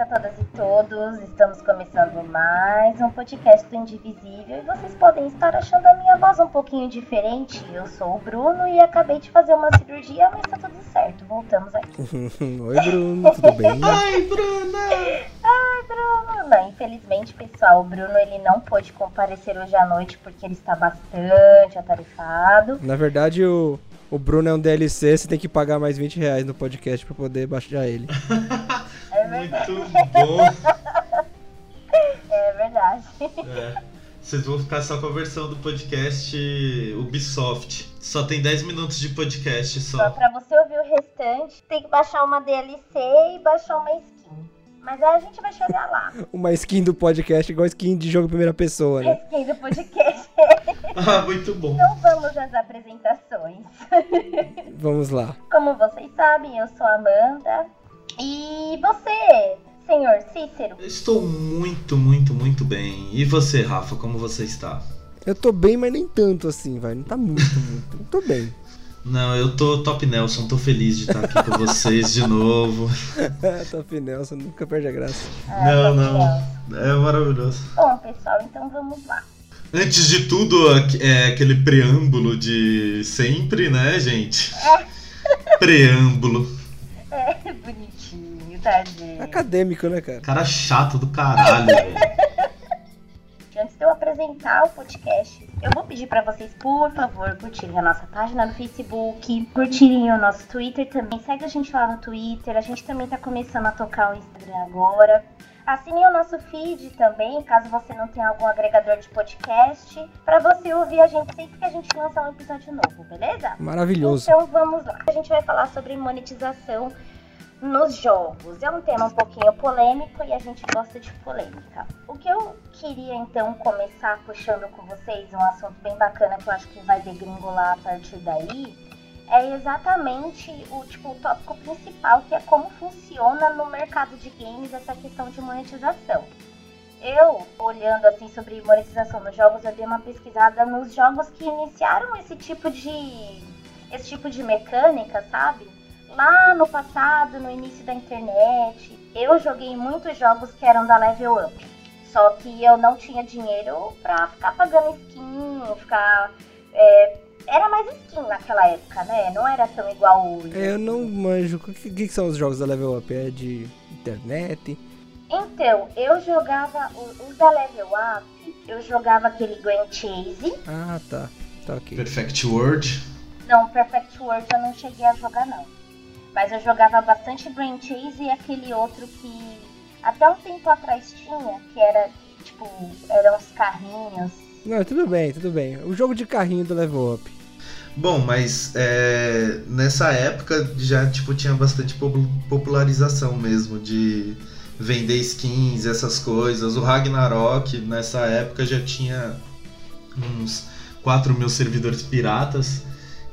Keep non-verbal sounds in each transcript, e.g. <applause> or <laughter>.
a todas e todos. Estamos começando mais um podcast do Indivisível e vocês podem estar achando a minha voz um pouquinho diferente. Eu sou o Bruno e acabei de fazer uma cirurgia, mas tá tudo certo. Voltamos aqui. <laughs> Oi, Bruno, tudo bem? <laughs> Ai, Bruna! Ai, Bruno! Infelizmente, pessoal, o Bruno ele não pôde comparecer hoje à noite porque ele está bastante atarefado. Na verdade, o, o Bruno é um DLC, você tem que pagar mais 20 reais no podcast pra poder baixar ele. <laughs> Muito bom. <laughs> É verdade. É. Vocês vão ficar só com a versão do podcast Ubisoft. Só tem 10 minutos de podcast Só só. pra você ouvir o restante, tem que baixar uma DLC e baixar uma skin. Mas aí a gente vai chegar lá. <laughs> Uma skin do podcast igual skin de jogo em primeira pessoa, né? <laughs> Skin do podcast. Ah, muito bom. Então vamos às apresentações. Vamos lá. Como vocês sabem, eu sou a Amanda. E você, senhor Cícero? Eu estou muito, muito, muito bem. E você, Rafa, como você está? Eu tô bem, mas nem tanto assim, vai. Não tá muito, <laughs> muito. Eu tô bem. Não, eu tô top Nelson, tô feliz de estar aqui com <laughs> vocês de novo. <laughs> Top Nelson, nunca perde a graça. Ah, Não, não. É maravilhoso. Bom, pessoal, então vamos lá. Antes de tudo, é aquele preâmbulo de sempre, né, gente? Preâmbulo. É, bonitinho, tadinho. Acadêmico, né, cara? Cara chato do caralho. <laughs> Antes de eu apresentar o podcast, eu vou pedir pra vocês, por favor, curtirem a nossa página no Facebook, curtirem o nosso Twitter também. Segue a gente lá no Twitter. A gente também tá começando a tocar o Instagram agora. Assinem o nosso feed também, caso você não tenha algum agregador de podcast, pra você ouvir a gente sempre que a gente lançar um episódio novo, beleza? Maravilhoso. Então vamos lá. A gente vai falar sobre monetização nos jogos. É um tema um pouquinho polêmico e a gente gosta de polêmica. O que eu queria então começar puxando com vocês, um assunto bem bacana que eu acho que vai degringolar a partir daí, é exatamente o tipo o tópico principal, que é como funciona no mercado de games essa questão de monetização. Eu, olhando assim sobre monetização nos jogos, eu dei uma pesquisada nos jogos que iniciaram esse tipo de esse tipo de mecânica, sabe? Lá no passado, no início da internet, eu joguei muitos jogos que eram da Level Up. Só que eu não tinha dinheiro pra ficar pagando skin, ficar. é, era mais skin naquela época, né? Não era tão igual hoje. É, eu não manjo. O que, que são os jogos da Level Up? É de internet? Então, eu jogava o- os da Level Up, eu jogava aquele Grand Chase. Ah, tá. Tá ok. Perfect World. Não, Perfect World eu não cheguei a jogar não. Mas eu jogava bastante Brain Chase e aquele outro que até um tempo atrás tinha, que era tipo, eram uns carrinhos. Não, tudo bem, tudo bem. O jogo de carrinho do Level Up. Bom, mas é, nessa época já tipo tinha bastante popu- popularização mesmo de vender skins, essas coisas. O Ragnarok nessa época já tinha uns 4 mil servidores piratas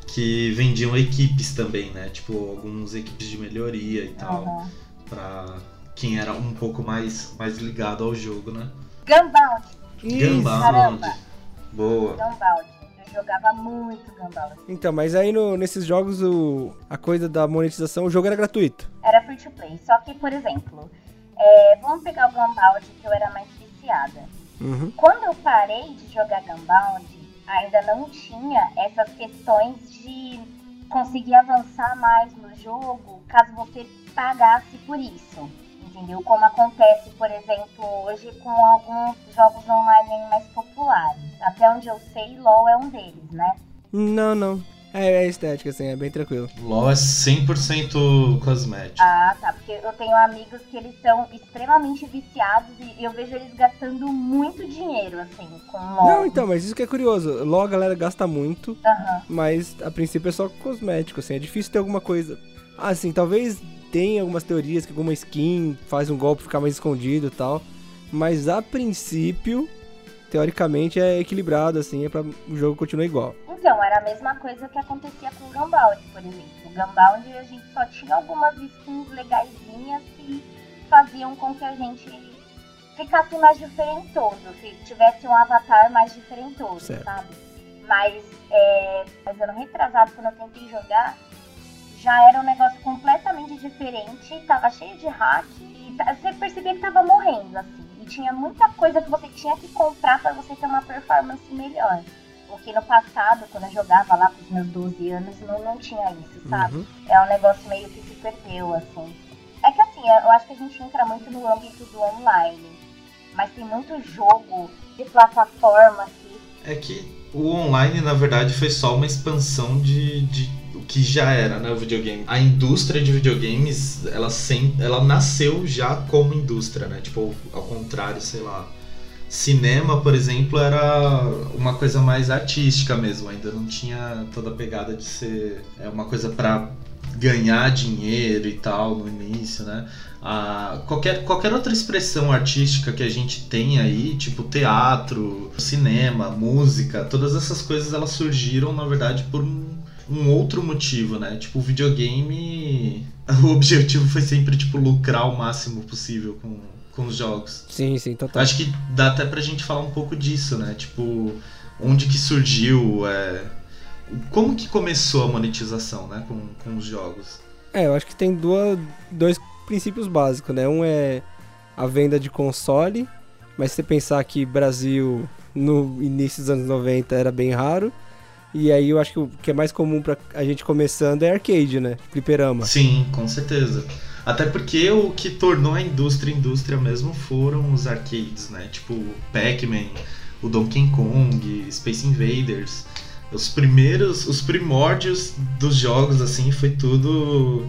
que vendiam equipes também, né? Tipo algumas equipes de melhoria e tal, Uhum. pra quem era um pouco mais mais ligado ao jogo, né? Gunbound, Gunbound. Boa. Gunbound. Eu jogava muito Gunbound. Então, mas aí no- nesses jogos o, a coisa da monetização, o jogo era gratuito. Era free to play. Só que, por exemplo, é, vamos pegar o Gunbound que eu era mais viciada. Uhum. Quando eu parei de jogar Gunbound, ainda não tinha essas questões de conseguir avançar mais no jogo caso você pagasse por isso. Entendeu? Como acontece, por exemplo, hoje com alguns jogos online mais populares. Até onde eu sei, LoL é um deles, né? Não, não. É, é estética, assim, é bem tranquilo. LoL é 100% cosmético. Ah, tá. Porque eu tenho amigos que eles são extremamente viciados e eu vejo eles gastando muito dinheiro, assim, com LoL. Não, então, mas isso que é curioso. LoL a galera gasta muito, Aham. mas a princípio é só cosmético, assim. É difícil ter alguma coisa. Assim, talvez tenha algumas teorias que alguma skin faz um golpe ficar mais escondido e tal. Mas a princípio, teoricamente, é equilibrado, assim, é pra o jogo continuar igual. Então, era a mesma coisa que acontecia com o Gunbound, por exemplo. O Gunbound a gente só tinha algumas skins legaisinhas que faziam com que a gente ficasse mais diferentoso, tivesse um avatar mais diferentoso, Certo. sabe? Mas, é, mas ano retrasado, quando eu tentei jogar, já era um negócio completamente diferente, tava cheio de hack e você percebia que tava morrendo, assim. E tinha muita coisa que você tinha que comprar para você ter uma performance melhor. Porque no passado, quando eu jogava lá com os meus 12 anos, não, não tinha isso, sabe? Uhum. É um negócio meio que se perdeu, assim. É que assim, eu acho que a gente entra muito no âmbito do online. Mas tem muito jogo de plataforma que. É que o online, na verdade, foi só uma expansão de, de o que já era, né, o videogame. A indústria de videogames, ela, sem, ela nasceu já como indústria, né? Tipo, ao contrário, sei lá. Cinema, por exemplo, era uma coisa mais artística mesmo, ainda não tinha toda a pegada de ser é uma coisa para ganhar dinheiro e tal no início, né? Qualquer, qualquer outra expressão artística que a gente tem aí, tipo teatro, cinema, música, todas essas coisas elas surgiram, na verdade, por um, um outro motivo, né? Tipo, o videogame. <laughs> O objetivo foi sempre, tipo, lucrar o máximo possível com, com os jogos. Sim, sim, total. Acho que dá até pra gente falar um pouco disso, né? Tipo, onde que surgiu. É... Como que começou a monetização, né? Com, com os jogos. É, eu acho que tem duas, dois princípios básicos, né? Um é a venda de console, mas se você pensar que Brasil no início dos anos 90 era bem raro. E aí eu acho que o que é mais comum pra a gente começando é arcade, né? Fliperama. Sim, com certeza. Até porque o que tornou a indústria indústria mesmo foram os arcades, né? Tipo Pac-Man, o Donkey Kong, Space Invaders. Os primeiros, os primórdios dos jogos, assim, foi tudo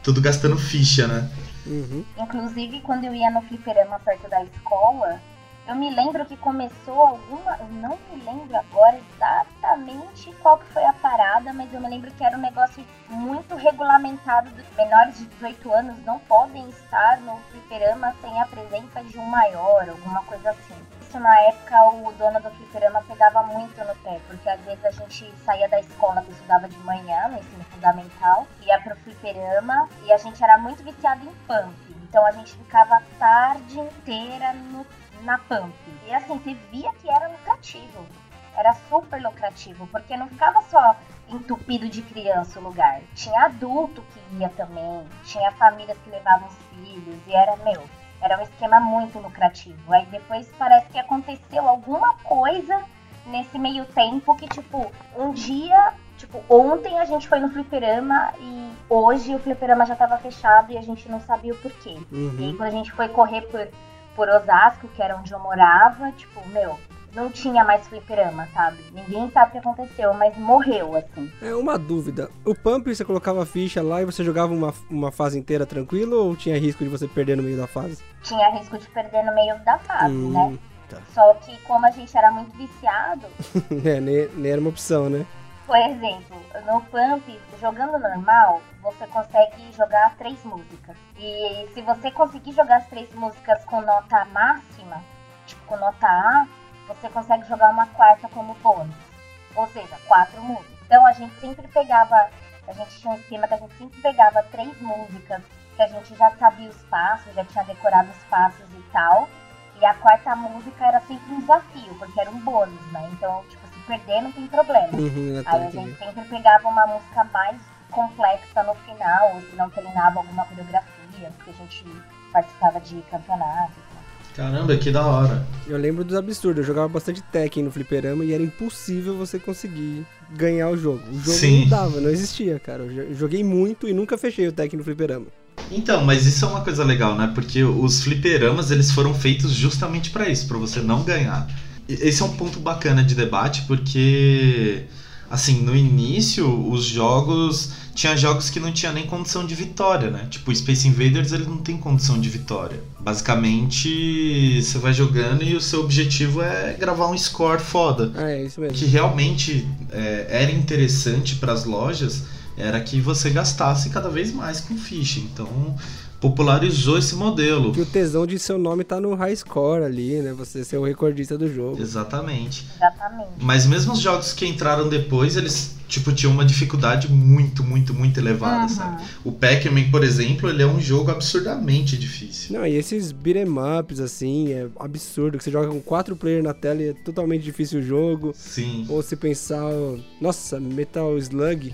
tudo gastando ficha, né? Uhum. Inclusive, quando eu ia no fliperama perto da escola, eu me lembro que começou alguma. Eu não me lembro agora exatamente qual que foi a parada, mas eu me lembro que era um negócio muito regulamentado. Dos menores de 18 anos não podem estar no fliperama sem a presença de um maior, alguma coisa assim. Isso na época o dono do fliperama pegava muito no pé, porque às vezes a gente saía da escola que estudava de manhã, no ensino fundamental, ia pro fliperama e a gente era muito viciado em pump. Então a gente ficava a tarde inteira no na Pump. E assim, você via que era lucrativo. Era super lucrativo, porque não ficava só entupido de criança o lugar. Tinha adulto que ia também, tinha famílias que levavam os filhos, e era, meu, era um esquema muito lucrativo. Aí depois parece que aconteceu alguma coisa nesse meio tempo que, tipo, um dia, tipo, ontem a gente foi no fliperama e hoje o fliperama já tava fechado e a gente não sabia o porquê. Uhum. E aí quando a gente foi correr por por Osasco, que era onde eu morava, tipo, meu, não tinha mais fliperama, sabe? Ninguém sabe o que aconteceu, mas morreu, assim. É uma dúvida. O Pump, você colocava a ficha lá e você jogava uma, uma fase inteira tranquilo ou tinha risco de você perder no meio da fase? Tinha risco de perder no meio da fase, hum, né? Tá. Só que como a gente era muito viciado... <laughs> é, nem, nem era uma opção, né? Por exemplo, no Pump, jogando normal, você consegue jogar três músicas. E se você conseguir jogar as três músicas com nota máxima, tipo com nota A, você consegue jogar uma quarta como bônus. Ou seja, quatro músicas. Então a gente sempre pegava, a gente tinha um esquema que a gente sempre pegava três músicas que a gente já sabia os passos, já tinha decorado os passos e tal. E a quarta música era sempre um desafio, porque era um bônus, né? Então, tipo, perder não tem problema. Uhum, Aí a gente sempre pegava uma música mais complexa no final, ou se não treinava alguma coreografia, porque a gente participava de campeonatos. Caramba, que da hora. Eu lembro dos absurdos, eu jogava bastante Tekken no fliperama e era impossível você conseguir ganhar o jogo. O jogo Sim. não dava, não existia, cara. Eu joguei muito e nunca fechei o Tekken no fliperama. Então, mas isso é uma coisa legal, né? Porque os fliperamas, eles foram feitos justamente para isso, para você não ganhar esse é um ponto bacana de debate porque assim, no início os jogos tinha jogos que não tinha nem condição de vitória, né? Tipo, Space Invaders ele não tem condição de vitória. Basicamente, você vai jogando e o seu objetivo é gravar um score foda. É, é isso mesmo. Que realmente é, era interessante para as lojas era que você gastasse cada vez mais com ficha. Então, popularizou esse modelo. Que o tesão de seu nome tá no high score ali, né? Você ser o recordista do jogo. Exatamente. Exatamente. Mas mesmo os jogos que entraram depois, eles tipo tinham uma dificuldade muito, muito, muito elevada, uhum. sabe? O Pac-Man, por exemplo, ele é um jogo absurdamente difícil. Não, e esses beat'em ups assim, é absurdo que você joga com quatro players na tela e é totalmente difícil o jogo. Sim. Ou se pensar, nossa, Metal Slug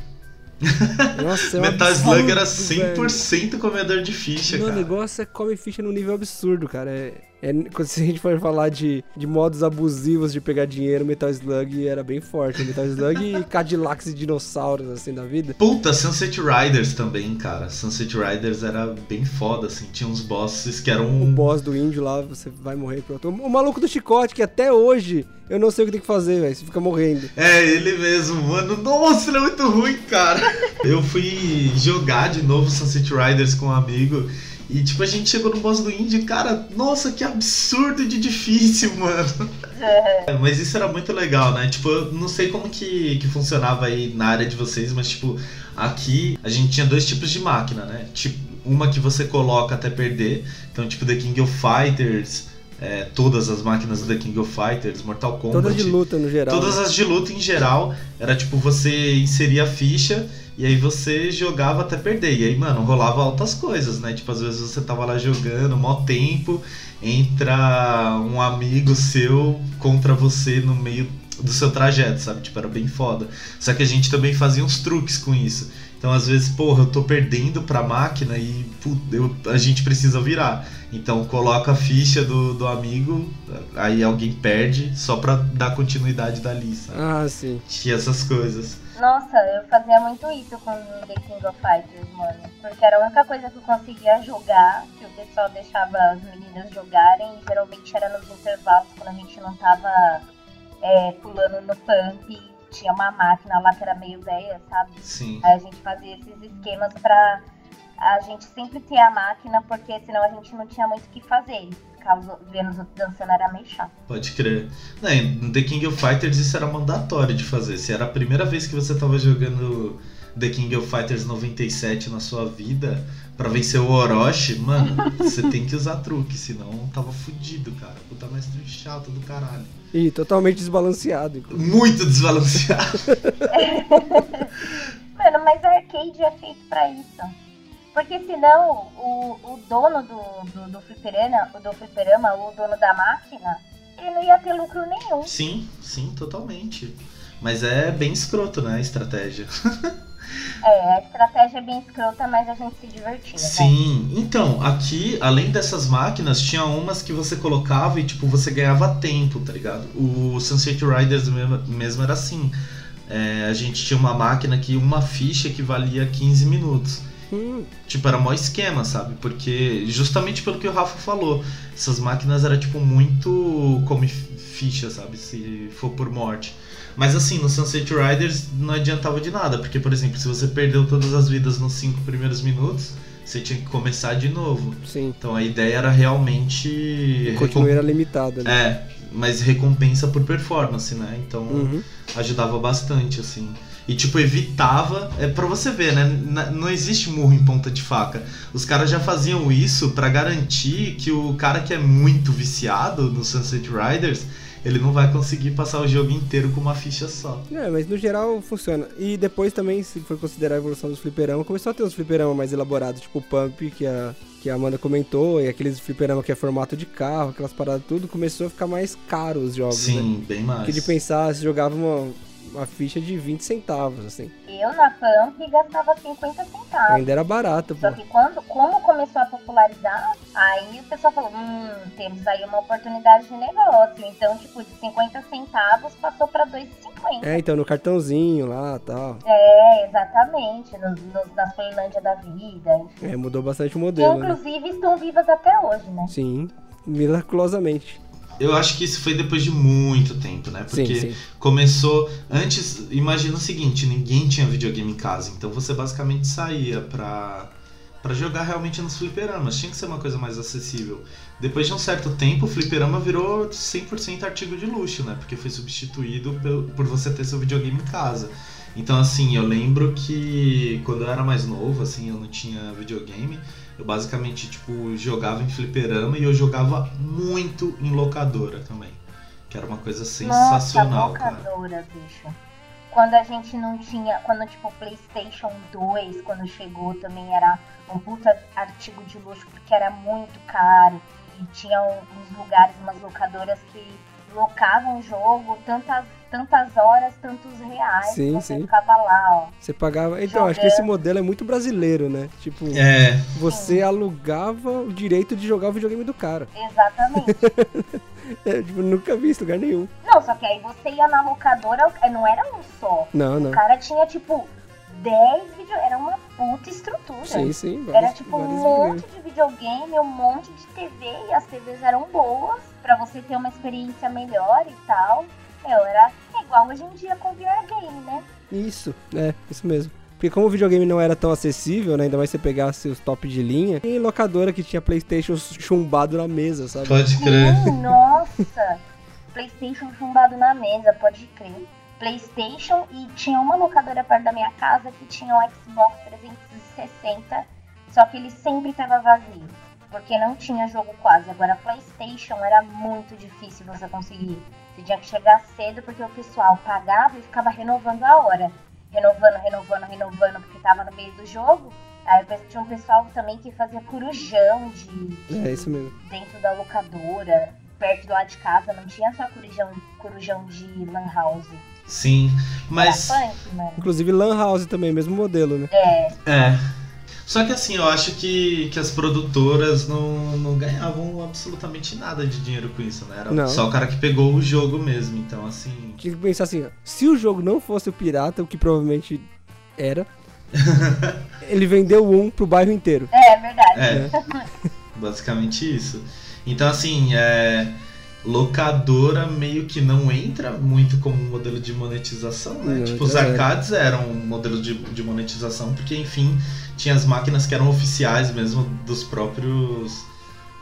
Nossa, é Metal absurdo, Slug era 100% velho. comedor de ficha, Não, cara. O negócio é come ficha num nível absurdo, cara. É, é, se a gente for falar de, de modos abusivos de pegar dinheiro, Metal Slug era bem forte. Metal Slug e <laughs> Cadillacs e dinossauros, assim, da vida. Puta, Sunset Riders também, cara. Sunset Riders era bem foda, assim. Tinha uns bosses que eram... O boss do índio lá, você vai morrer pronto. O maluco do chicote, que até hoje eu não sei o que tem que fazer, velho. Você fica morrendo. É, ele mesmo, mano. Nossa, ele é muito ruim, cara. <laughs> eu fui jogar de novo Sunset Riders com um amigo. E tipo, a gente chegou no boss do Indie, cara, nossa, que absurdo de difícil, <laughs> mano. É. Mas isso era muito legal, né? Tipo, eu não sei como que, que funcionava aí na área de vocês, mas tipo, aqui a gente tinha dois tipos de máquina, né? Tipo, uma que você coloca até perder. Então, tipo, The King of Fighters é, todas as máquinas do The King of Fighters, Mortal Kombat. Todas de luta no geral. Todas as de luta em geral. Era tipo você inseria a ficha e aí você jogava até perder. E aí, mano, rolava altas coisas, né? Tipo, às vezes você tava lá jogando, mó tempo, entra um amigo seu contra você no meio do seu trajeto, sabe? Tipo, era bem foda. Só que a gente também fazia uns truques com isso. Então, às vezes, porra, eu tô perdendo pra máquina e pô, eu, a gente precisa virar. Então, coloca a ficha do, do amigo, aí alguém perde só pra dar continuidade dali, sabe? Ah, sim. Tinha essas coisas. Nossa, eu fazia muito isso com The King of Fighters, mano. Porque era a única coisa que eu conseguia jogar, que o pessoal deixava as meninas jogarem, e geralmente era nos intervalos, quando a gente não tava é, pulando no pump tinha uma máquina lá que era meio velha, sabe? Sim. Aí a gente fazia esses esquemas pra a gente sempre ter a máquina, porque senão a gente não tinha muito o que fazer. Ficar vendo os outros dançando era meio chato. Pode crer. Não, no The King of Fighters isso era mandatório de fazer. Se era a primeira vez que você tava jogando The King of Fighters 97 na sua vida, para vencer o Orochi, mano, <laughs> você tem que usar truque, senão tava fudido, cara. Puta mestre chato do caralho. E totalmente desbalanceado. Inclusive. Muito desbalanceado. <laughs> mano, mas arcade é feito pra isso. Porque senão o, o dono do, do, do, fliperama, do fliperama, o dono da máquina, ele não ia ter lucro nenhum. Sim, sim, totalmente. Mas é bem escroto, né, a estratégia. <laughs> É, a estratégia é bem escrota, mas a gente se divertia. Né? Sim, né? então, aqui, além dessas máquinas, tinha umas que você colocava e, tipo, você ganhava tempo, tá ligado? O Sunset Riders mesmo, mesmo era assim. É, a gente tinha uma máquina que uma ficha equivalia a 15 minutos. Hum. Tipo, era mó esquema, sabe? Porque, justamente pelo que o Rafa falou, essas máquinas eram, tipo, muito como ficha, sabe? Se for por morte. Mas assim, no Sunset Riders não adiantava de nada, porque, por exemplo, se você perdeu todas as vidas nos cinco primeiros minutos, você tinha que começar de novo. Sim. Então a ideia era realmente. O continue era limitada, né? É, mas recompensa por performance, né? Então uhum. ajudava bastante, assim. E, tipo, evitava. É pra você ver, né? Não existe murro em ponta de faca. Os caras já faziam isso para garantir que o cara que é muito viciado no Sunset Riders ele não vai conseguir passar o jogo inteiro com uma ficha só. É, mas no geral funciona. E depois também, se for considerar a evolução dos fliperamas, começou a ter uns fliperamas mais elaborados, tipo o Pump, que a, que a Amanda comentou, e aqueles fliperamas que é formato de carro, aquelas paradas tudo, começou a ficar mais caro os jogos, Sim, né? bem mais. Porque de pensar, se jogava uma, uma ficha de 20 centavos, assim. Eu na Pump gastava 50 centavos. Ainda era barato, pô. Só que quando, como começou a popularizar, aí o pessoal falou, hum, temos aí uma oportunidade de negócio. Então, tipo, de 50 centavos passou pra 2,50. É, então no cartãozinho lá tal. É, exatamente. No, no, nas Playlândia da vida. Enfim. É, mudou bastante o modelo. Que inclusive né? estão vivas até hoje, né? Sim, miraculosamente. Eu acho que isso foi depois de muito tempo, né? Porque sim, sim. começou. Antes, imagina o seguinte: ninguém tinha videogame em casa. Então você basicamente saía pra, pra jogar realmente nos fliperamas. Tinha que ser uma coisa mais acessível. Depois de um certo tempo, o fliperama virou 100% artigo de luxo, né? Porque foi substituído por você ter seu videogame em casa. Então, assim, eu lembro que quando eu era mais novo, assim, eu não tinha videogame. Eu basicamente, tipo, jogava em fliperama e eu jogava muito em locadora também. Que era uma coisa sensacional, Nossa, locadora, cara. bicho. Quando a gente não tinha. Quando, tipo, o PlayStation 2, quando chegou, também era um puta artigo de luxo, porque era muito caro. E tinha uns lugares, umas locadoras que locavam o jogo, tantas tantas horas, tantos reais. Sim, você sim. ficava lá, ó. Você pagava. Então, acho que esse modelo é muito brasileiro, né? Tipo, É, você alugava o direito de jogar o videogame do cara. Exatamente. <laughs> É, tipo, nunca vi isso em lugar nenhum. não, só que aí você ia na locadora, é, não era um só. Não, O não. cara tinha, tipo, 10 vídeos. Era uma puta estrutura. Sim, sim. Era vários- tipo um monte videogames. de videogame, um monte de TV e as TVs eram boas pra você ter uma experiência melhor e tal. Meu, era igual hoje em dia com VR game, né? Isso, é, isso mesmo. Porque como o videogame não era tão acessível, né? Ainda mais você pegasse os top de linha, tem locadora que tinha Playstation chumbado na mesa, sabe? pode crer. Sim, <laughs> nossa! Playstation chumbado na mesa, pode crer. Playstation e tinha uma locadora perto da minha casa que tinha o Xbox 360, só que ele sempre tava vazio. Porque não tinha jogo quase. Agora Playstation era muito difícil você conseguir. Você tinha que chegar cedo porque o pessoal pagava e ficava renovando a hora. Renovando, renovando, renovando, porque tava no meio do jogo. Aí tinha um pessoal também que fazia corujão de, de É, isso mesmo. dentro da locadora, perto lá de casa, não tinha só corujão, corujão de lan house. Sim, mas. Punk, mano. Inclusive Lan House também, mesmo modelo, né? É, É. Só que assim, eu acho que, que as produtoras não, não ganhavam absolutamente nada de dinheiro com isso, né? Era Não. só o cara que pegou o jogo mesmo. Então, assim. Tinha que pensar assim, ó, se o jogo não fosse o pirata, o que provavelmente era, <laughs> ele vendeu um pro bairro inteiro. é verdade. É. Basicamente isso. Então, assim, é. Locadora meio que não entra muito como um modelo de monetização, né? Não, tipo, os é. arcades eram um modelo de, de monetização, porque, enfim, tinha as máquinas que eram oficiais mesmo dos próprios.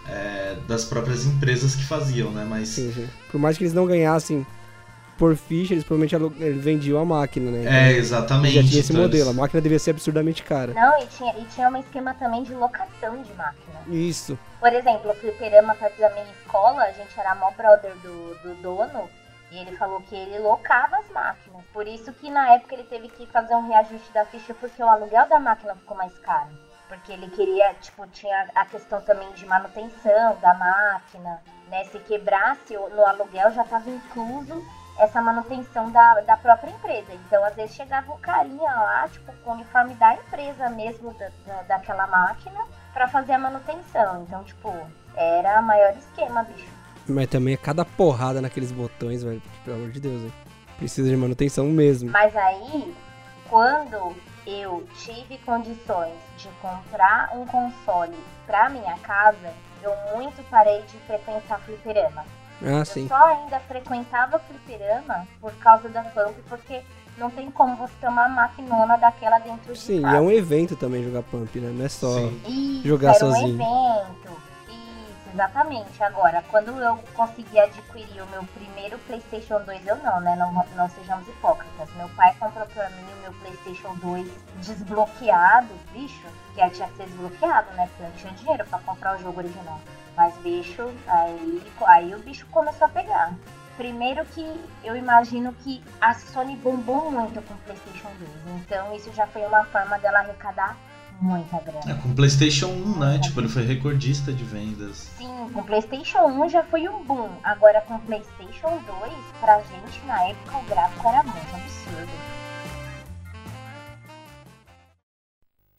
é, das próprias empresas que faziam, né? Mas. Sim, sim. Por mais que eles não ganhassem por ficha, eles provavelmente eles vendiam a máquina, né? É, Então, exatamente. Já tinha esse então modelo. A máquina devia ser absurdamente cara. Não, e tinha, e tinha um esquema também de locação de máquina. Isso. Por exemplo, o fliperama perto da minha escola, a gente era mó brother do, do dono, e ele falou que ele locava as máquinas. Por isso que na época ele teve que fazer um reajuste da ficha, porque o aluguel da máquina ficou mais caro. Porque ele queria, tipo, tinha a questão também de manutenção da máquina, né? Se quebrasse o- no aluguel já estava incluso essa manutenção da, da própria empresa. Então, às vezes chegava um carinha lá, tipo, com o uniforme da empresa mesmo, da, da- daquela máquina, pra fazer a manutenção. Então, tipo, era o maior esquema, bicho. Mas também é cada porrada naqueles botões, velho. Pelo amor de Deus, velho. Precisa de manutenção mesmo. Mas aí, quando eu tive condições de comprar um console pra minha casa, eu muito parei de frequentar fliperama. Ah, Eu sim. só ainda frequentava fliperama por causa da Pump, porque não tem como você ter uma maquinona daquela dentro de Sim, e casa. é um evento também jogar Pump, né? Não é só. Sim. Isso, jogar era sozinho. um evento. Isso, exatamente. Agora, quando eu consegui adquirir o meu primeiro PlayStation 2, eu não, né? Não, não sejamos hipócritas. Meu pai comprou pra mim o meu PlayStation 2 desbloqueado, bicho, que aí tinha que ser desbloqueado, né? Porque eu não tinha dinheiro pra comprar o jogo original. Mas, bicho, aí, aí o bicho começou a pegar. Primeiro que eu imagino que a Sony bombou muito com o PlayStation 2. Então isso já foi uma forma dela arrecadar muita grana. É, com o PlayStation 1, né? Tipo, ele foi recordista de vendas. Sim, com o PlayStation 1 já foi um boom. Agora com o PlayStation 2, pra gente na época o gráfico era muito absurdo.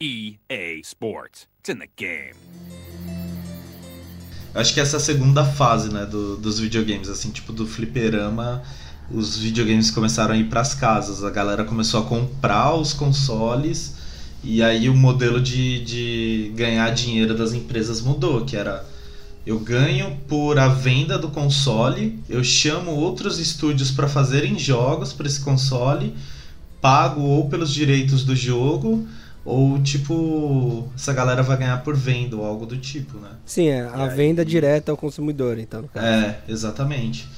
EA Sports. It's in the game. Acho que essa é a segunda fase, né, do- dos videogames, assim, tipo, do fliperama, os videogames começaram a ir pras casas, a galera começou a comprar os consoles, e aí o modelo de, de ganhar dinheiro das empresas mudou, que era eu ganho por a venda do console, eu chamo outros estúdios para fazerem jogos para esse console, pago ou pelos direitos do jogo, ou tipo, essa galera vai ganhar por venda ou algo do tipo, né? Sim, é a aí- venda direta ao consumidor, então. É, exatamente.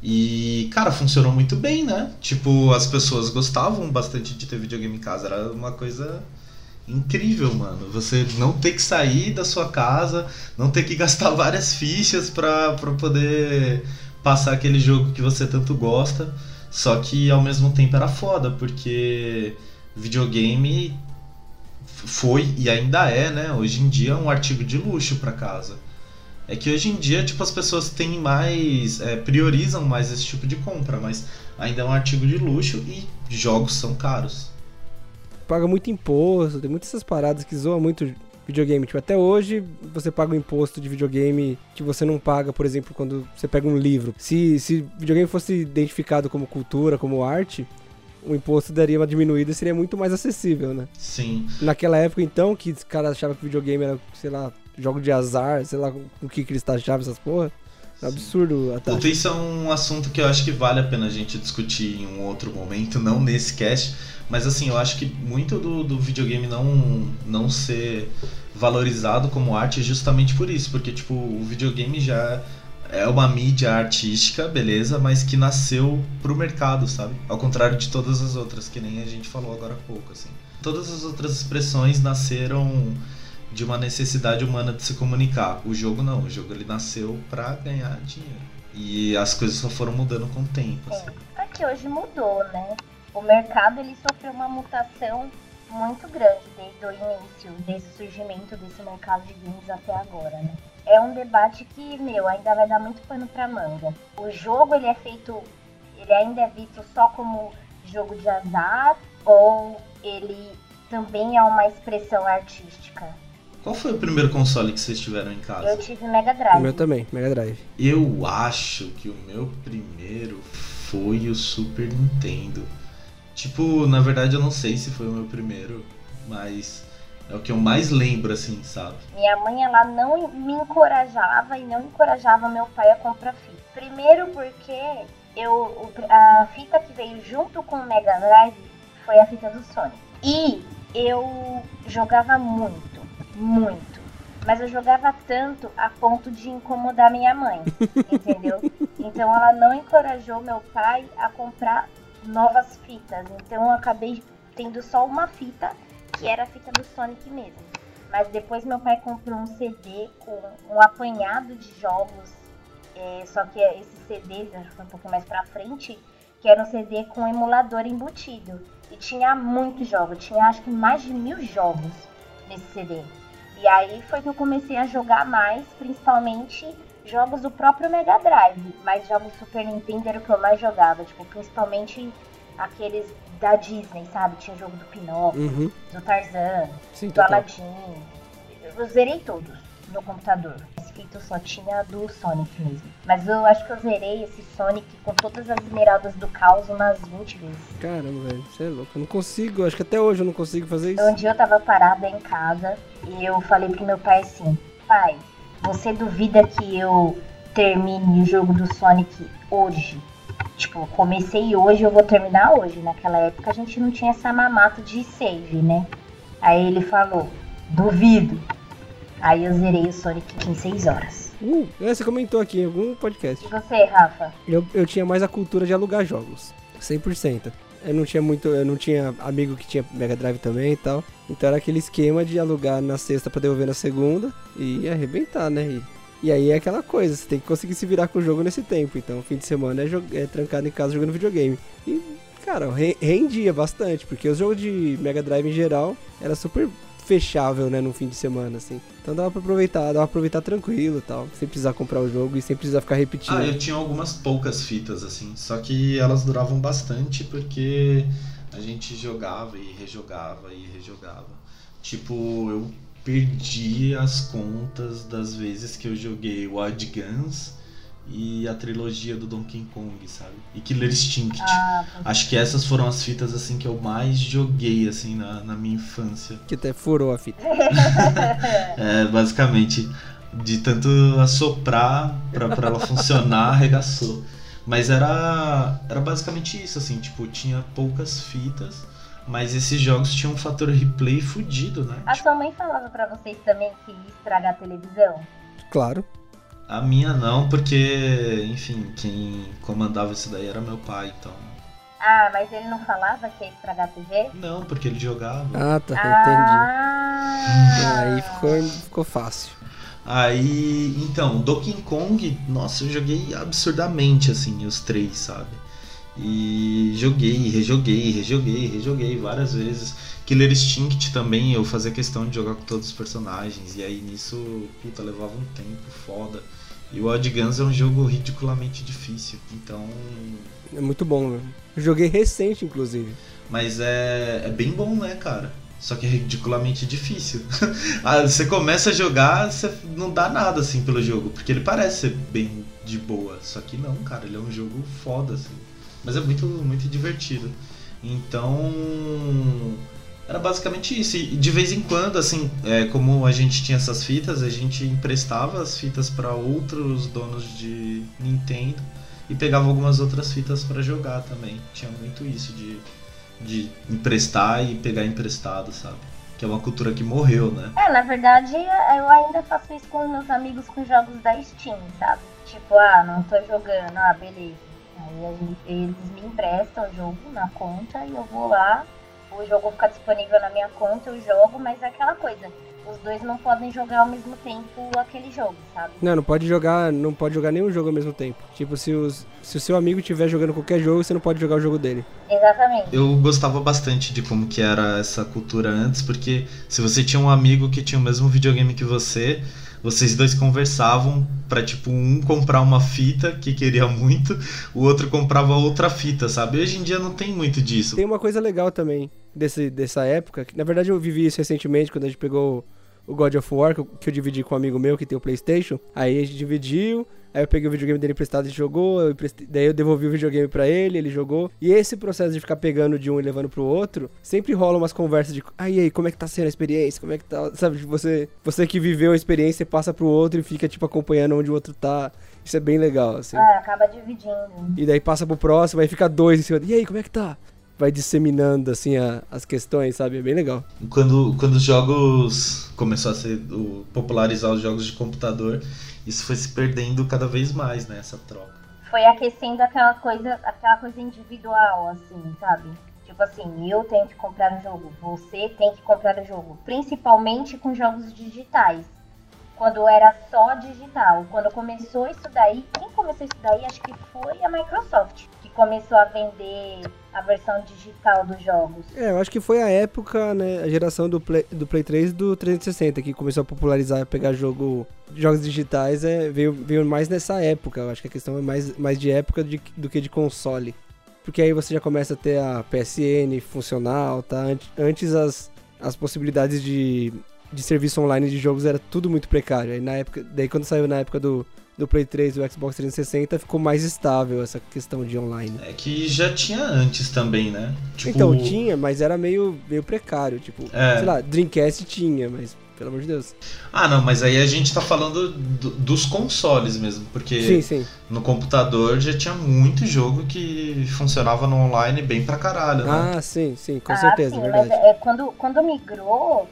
E, cara, funcionou muito bem, né? Tipo, as pessoas gostavam bastante de ter videogame em casa. Era uma coisa incrível, mano. Você não ter que sair da sua casa, não ter que gastar <laughs> várias fichas pra, pra poder passar aquele jogo que você tanto gosta. Só que ao mesmo tempo era foda, porque videogame foi e ainda é, né? Hoje em dia um artigo de luxo pra casa. É que hoje em dia, tipo, as pessoas têm mais. É, priorizam mais esse tipo de compra, mas ainda é um artigo de luxo e jogos são caros. Paga muito imposto, tem muitas essas paradas que zoam muito videogame. Tipo, até hoje você paga o imposto de videogame que você não paga, por exemplo, quando você pega um livro. Se, se videogame fosse identificado como cultura, como arte, o imposto daria uma diminuída e seria muito mais acessível, né? Sim. Naquela época, então, que os caras achavam que videogame era, sei lá, jogo de azar, sei lá o que, que eles achavam essas porra. É absurdo a taxa. Isso é um assunto que eu acho que vale a pena a gente discutir em um outro momento, não nesse cast. Mas assim, eu acho que muito do, do videogame não, não ser valorizado como arte é justamente por isso. Porque, tipo, o videogame já é uma mídia artística, beleza, mas que nasceu pro mercado, sabe? Ao contrário de todas as outras, que nem a gente falou agora há pouco, assim. Todas as outras expressões nasceram de uma necessidade humana de se comunicar. O jogo não, o jogo ele nasceu pra ganhar dinheiro. E as coisas só foram mudando com o tempo, assim. É que hoje mudou, né? O mercado ele sofreu uma mutação muito grande desde o início, desde o surgimento desse mercado de games até agora, né? É um debate que, meu, ainda vai dar muito pano pra manga. O jogo ele é feito, ele ainda é visto só como jogo de azar ou ele também é uma expressão artística? Qual foi o primeiro console que vocês tiveram em casa? Eu tive Mega Drive. O meu também, Mega Drive. Eu acho que o meu primeiro foi o Super Nintendo. Tipo, na verdade eu não sei se foi o meu primeiro, mas é o que eu mais lembro, assim, sabe? Minha mãe, ela não me encorajava e não encorajava meu pai a comprar fita. Primeiro porque eu, a fita que veio junto com o Mega Drive foi a fita do Sonic. E eu jogava muito, muito. Mas eu jogava tanto a ponto de incomodar minha mãe, <laughs> entendeu? Então ela não encorajou meu pai a comprar novas fitas. Então eu acabei tendo só uma fita, que era a fita do Sonic mesmo. Mas depois meu pai comprou um CD com um apanhado de jogos. é, só que esse CD, já foi um pouco mais pra frente, que era um CD com emulador embutido. E tinha muitos jogos, tinha acho que mais de mil jogos nesse CD. E aí foi que eu comecei a jogar mais, principalmente jogos do próprio Mega Drive. Mas jogos Super Nintendo era o que eu mais jogava, tipo, principalmente aqueles da Disney, sabe? Tinha jogo do Pinóquio, Uhum. do Tarzan, Sim, do total. Aladdin. Eu zerei todos no computador. Esse feito só tinha do Sonic mesmo. Mas eu acho que eu zerei esse Sonic com todas as esmeraldas do caos umas 20 vezes. Caramba, velho, você é louco. Eu não consigo, acho que até hoje eu não consigo fazer isso. Um dia eu tava parada em casa e eu falei pro meu pai assim: Pai, você duvida que eu termine o jogo do Sonic hoje? Tipo, comecei hoje, eu vou terminar hoje. Naquela época a gente não tinha essa mamata de save, né? Aí ele falou: Duvido. Aí eu zerei o Sonic em 6 horas. Uh, é, você comentou aqui em algum podcast. E você, Rafa? Eu, eu tinha mais a cultura de alugar jogos. 100%. Eu não tinha muito. Eu não tinha amigo que tinha Mega Drive também e tal. Então era aquele esquema de alugar na sexta pra devolver na segunda e arrebentar, né? E, e aí é aquela coisa, você tem que conseguir se virar com o jogo nesse tempo. Então fim de semana é, é trancado em casa jogando videogame. E, cara, re- rendia bastante, porque os jogos de Mega Drive em geral era super fechável, né, no fim de semana, assim. Então dava pra aproveitar, dava pra aproveitar tranquilo tal, sem precisar comprar o jogo e sem precisar ficar repetindo. Ah, eu tinha algumas poucas fitas, assim, só que elas duravam bastante porque a gente jogava e rejogava e rejogava. Tipo, eu perdi as contas das vezes que eu joguei Wild Guns e a trilogia do Donkey Kong, sabe? E Killer Instinct. Ah, Acho que essas foram as fitas, assim, que eu mais joguei, assim, na, na minha infância. Que até furou a fita. <laughs> É, basicamente, de tanto assoprar pra, pra ela funcionar, <laughs> arregaçou. Mas era, era basicamente isso, assim, tipo, tinha poucas fitas, mas esses jogos tinham um fator replay fudido, né? a sua mãe falava pra vocês também que ia estragar a televisão? Claro. a minha não, porque, enfim, quem comandava isso daí era meu pai, então. Ah, mas ele não falava que ia estragar a TV? Não, porque ele jogava. Ah, tá, entendi. Ah, Aí ficou, ficou fácil. Aí, então, Donkey Kong, nossa, eu joguei absurdamente, assim, os três, sabe? E joguei, rejoguei, rejoguei, rejoguei várias vezes. Killer Instinct também, eu fazia questão de jogar com todos os personagens. E aí nisso, puta, levava um tempo foda. E o Odd Guns é um jogo ridiculamente difícil. Então. É muito bom, meu. Eu joguei recente, inclusive. Mas é, é bem bom, né, cara? Só que é ridiculamente difícil. <laughs> ah, você começa a jogar, você não dá nada assim pelo jogo, porque ele parece ser bem de boa. Só que não, cara, ele é um jogo foda, assim. Mas é muito, muito divertido. Então. Era basicamente isso. E de vez em quando, assim, é, como a gente tinha essas fitas, a gente emprestava as fitas para outros donos de Nintendo e pegava algumas outras fitas para jogar também. Tinha muito isso de, de emprestar e pegar emprestado, sabe? Que é uma cultura que morreu, né? É, na verdade, eu ainda faço isso com meus amigos com jogos da Steam, sabe? Tipo, ah, não tô jogando, ah, beleza. Aí eles me emprestam o jogo na conta e eu vou lá o jogo ficar disponível na minha conta, eu jogo, mas é aquela coisa. Os dois não podem jogar ao mesmo tempo aquele jogo, sabe? Não, não pode jogar, não pode jogar nenhum jogo ao mesmo tempo. Tipo, se, os, se o seu amigo estiver jogando qualquer jogo, você não pode jogar o jogo dele. Exatamente. Eu gostava bastante de como que era essa cultura antes, porque se você tinha um amigo que tinha o mesmo videogame que você, vocês dois conversavam para tipo um comprar uma fita que queria muito, o outro comprava outra fita, sabe? Hoje em dia não tem muito disso. Tem uma coisa legal também desse, dessa época, que na verdade eu vivi isso recentemente quando a gente pegou o God of War, que eu, que eu dividi com um amigo meu que tem o PlayStation. Aí a gente dividiu, Aí eu peguei o videogame dele emprestado e jogou, eu emprestei, daí eu devolvi o videogame para ele, ele jogou. E esse processo de ficar pegando de um e levando pro outro, sempre rola umas conversas de, aí aí, como é que tá sendo a experiência? Como é que tá, sabe, você, você que viveu a experiência passa pro outro e fica tipo acompanhando onde o outro tá. Isso é bem legal, assim. É, acaba dividindo. E daí passa pro próximo, aí fica dois em cima. E aí, como é que tá? Vai disseminando assim a, as questões, sabe? É bem legal. Quando, quando os jogos começou a ser o, popularizar os jogos de computador, isso foi se perdendo cada vez mais, né, essa troca. Foi aquecendo aquela coisa, aquela coisa individual, assim, sabe? Tipo assim, eu tenho que comprar um jogo, você tem que comprar o um jogo, principalmente com jogos digitais. Quando era só digital, quando começou isso daí, quem começou isso daí acho que foi a Microsoft começou a vender a versão digital dos jogos. É, eu acho que foi a época, né, a geração do Play, do Play 3 e do 360 que começou a popularizar, pegar jogo, jogos digitais, é, veio, veio mais nessa época. Eu acho que a questão é mais, mais de época de, do que de console. Porque aí você já começa a ter a PSN funcional, tá? Antes as, as possibilidades de, de serviço online de jogos era tudo muito precário. Aí na época, daí quando saiu na época do do Play 3 e do Xbox 360 ficou mais estável essa questão de online. É que já tinha antes também, né? Tipo... Então, tinha, mas era meio, meio precário. Tipo, é. sei lá, Dreamcast tinha, mas pelo amor de Deus. Ah, não, mas aí a gente tá falando do, dos consoles mesmo, porque sim, sim. no computador já tinha muito jogo que funcionava no online bem pra caralho, né? Ah, sim, sim, com ah, certeza, sim, verdade. Mas é, quando, quando migrou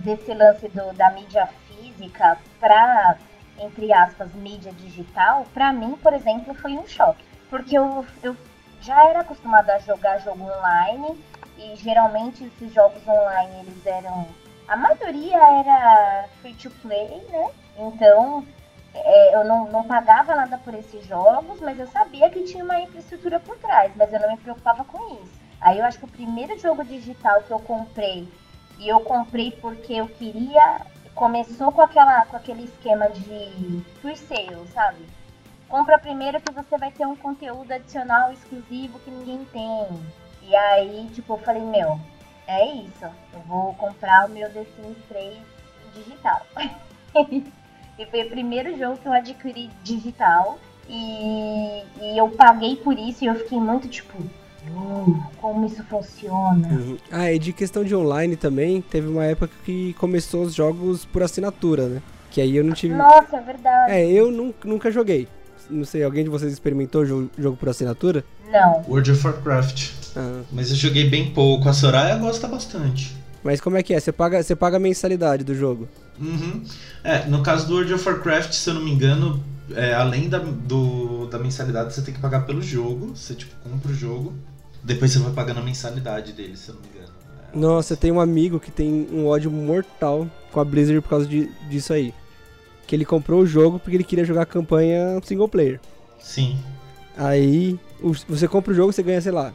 desse lance do, da mídia física pra entre aspas, mídia digital, para mim, por exemplo, foi um choque. Porque eu, eu já era acostumada a jogar jogo online e geralmente esses jogos online eles eram. A maioria era free to play, né? Então é, eu não, não pagava nada por esses jogos, mas eu sabia que tinha uma infraestrutura por trás, mas eu não me preocupava com isso. Aí eu acho que o primeiro jogo digital que eu comprei, e eu comprei porque eu queria começou com, aquela, com aquele esquema de free sale, sabe? Compra primeiro que você vai ter um conteúdo adicional exclusivo que ninguém tem. E aí, tipo, eu falei, meu, é isso. Eu vou comprar o meu The Sims 3 digital. <laughs> e foi o primeiro jogo que eu adquiri digital. E, e eu paguei por isso e eu fiquei muito, tipo, como isso funciona. Uhum. Ah, e de questão de online também, teve uma época que começou os jogos por assinatura, né? Que aí eu não tive. Nossa, é verdade. É, eu nunca, nunca joguei. Não sei, alguém de vocês experimentou jogo, jogo por assinatura? Não. World of Warcraft. Ah. Mas eu joguei bem pouco. A Soraya gosta bastante. Mas como é que é? Você paga, você paga a mensalidade do jogo? Uhum. É, no caso do World of Warcraft, se eu não me engano, é, além da, do, da mensalidade, você tem que pagar pelo jogo. Você tipo compra o jogo. Depois você vai pagando a mensalidade dele, se eu não me engano. É. Nossa, tem um amigo que tem um ódio mortal com a Blizzard por causa de, disso aí. Que ele comprou o jogo porque ele queria jogar a campanha single player. Sim. Aí você compra o jogo, você ganha, sei lá,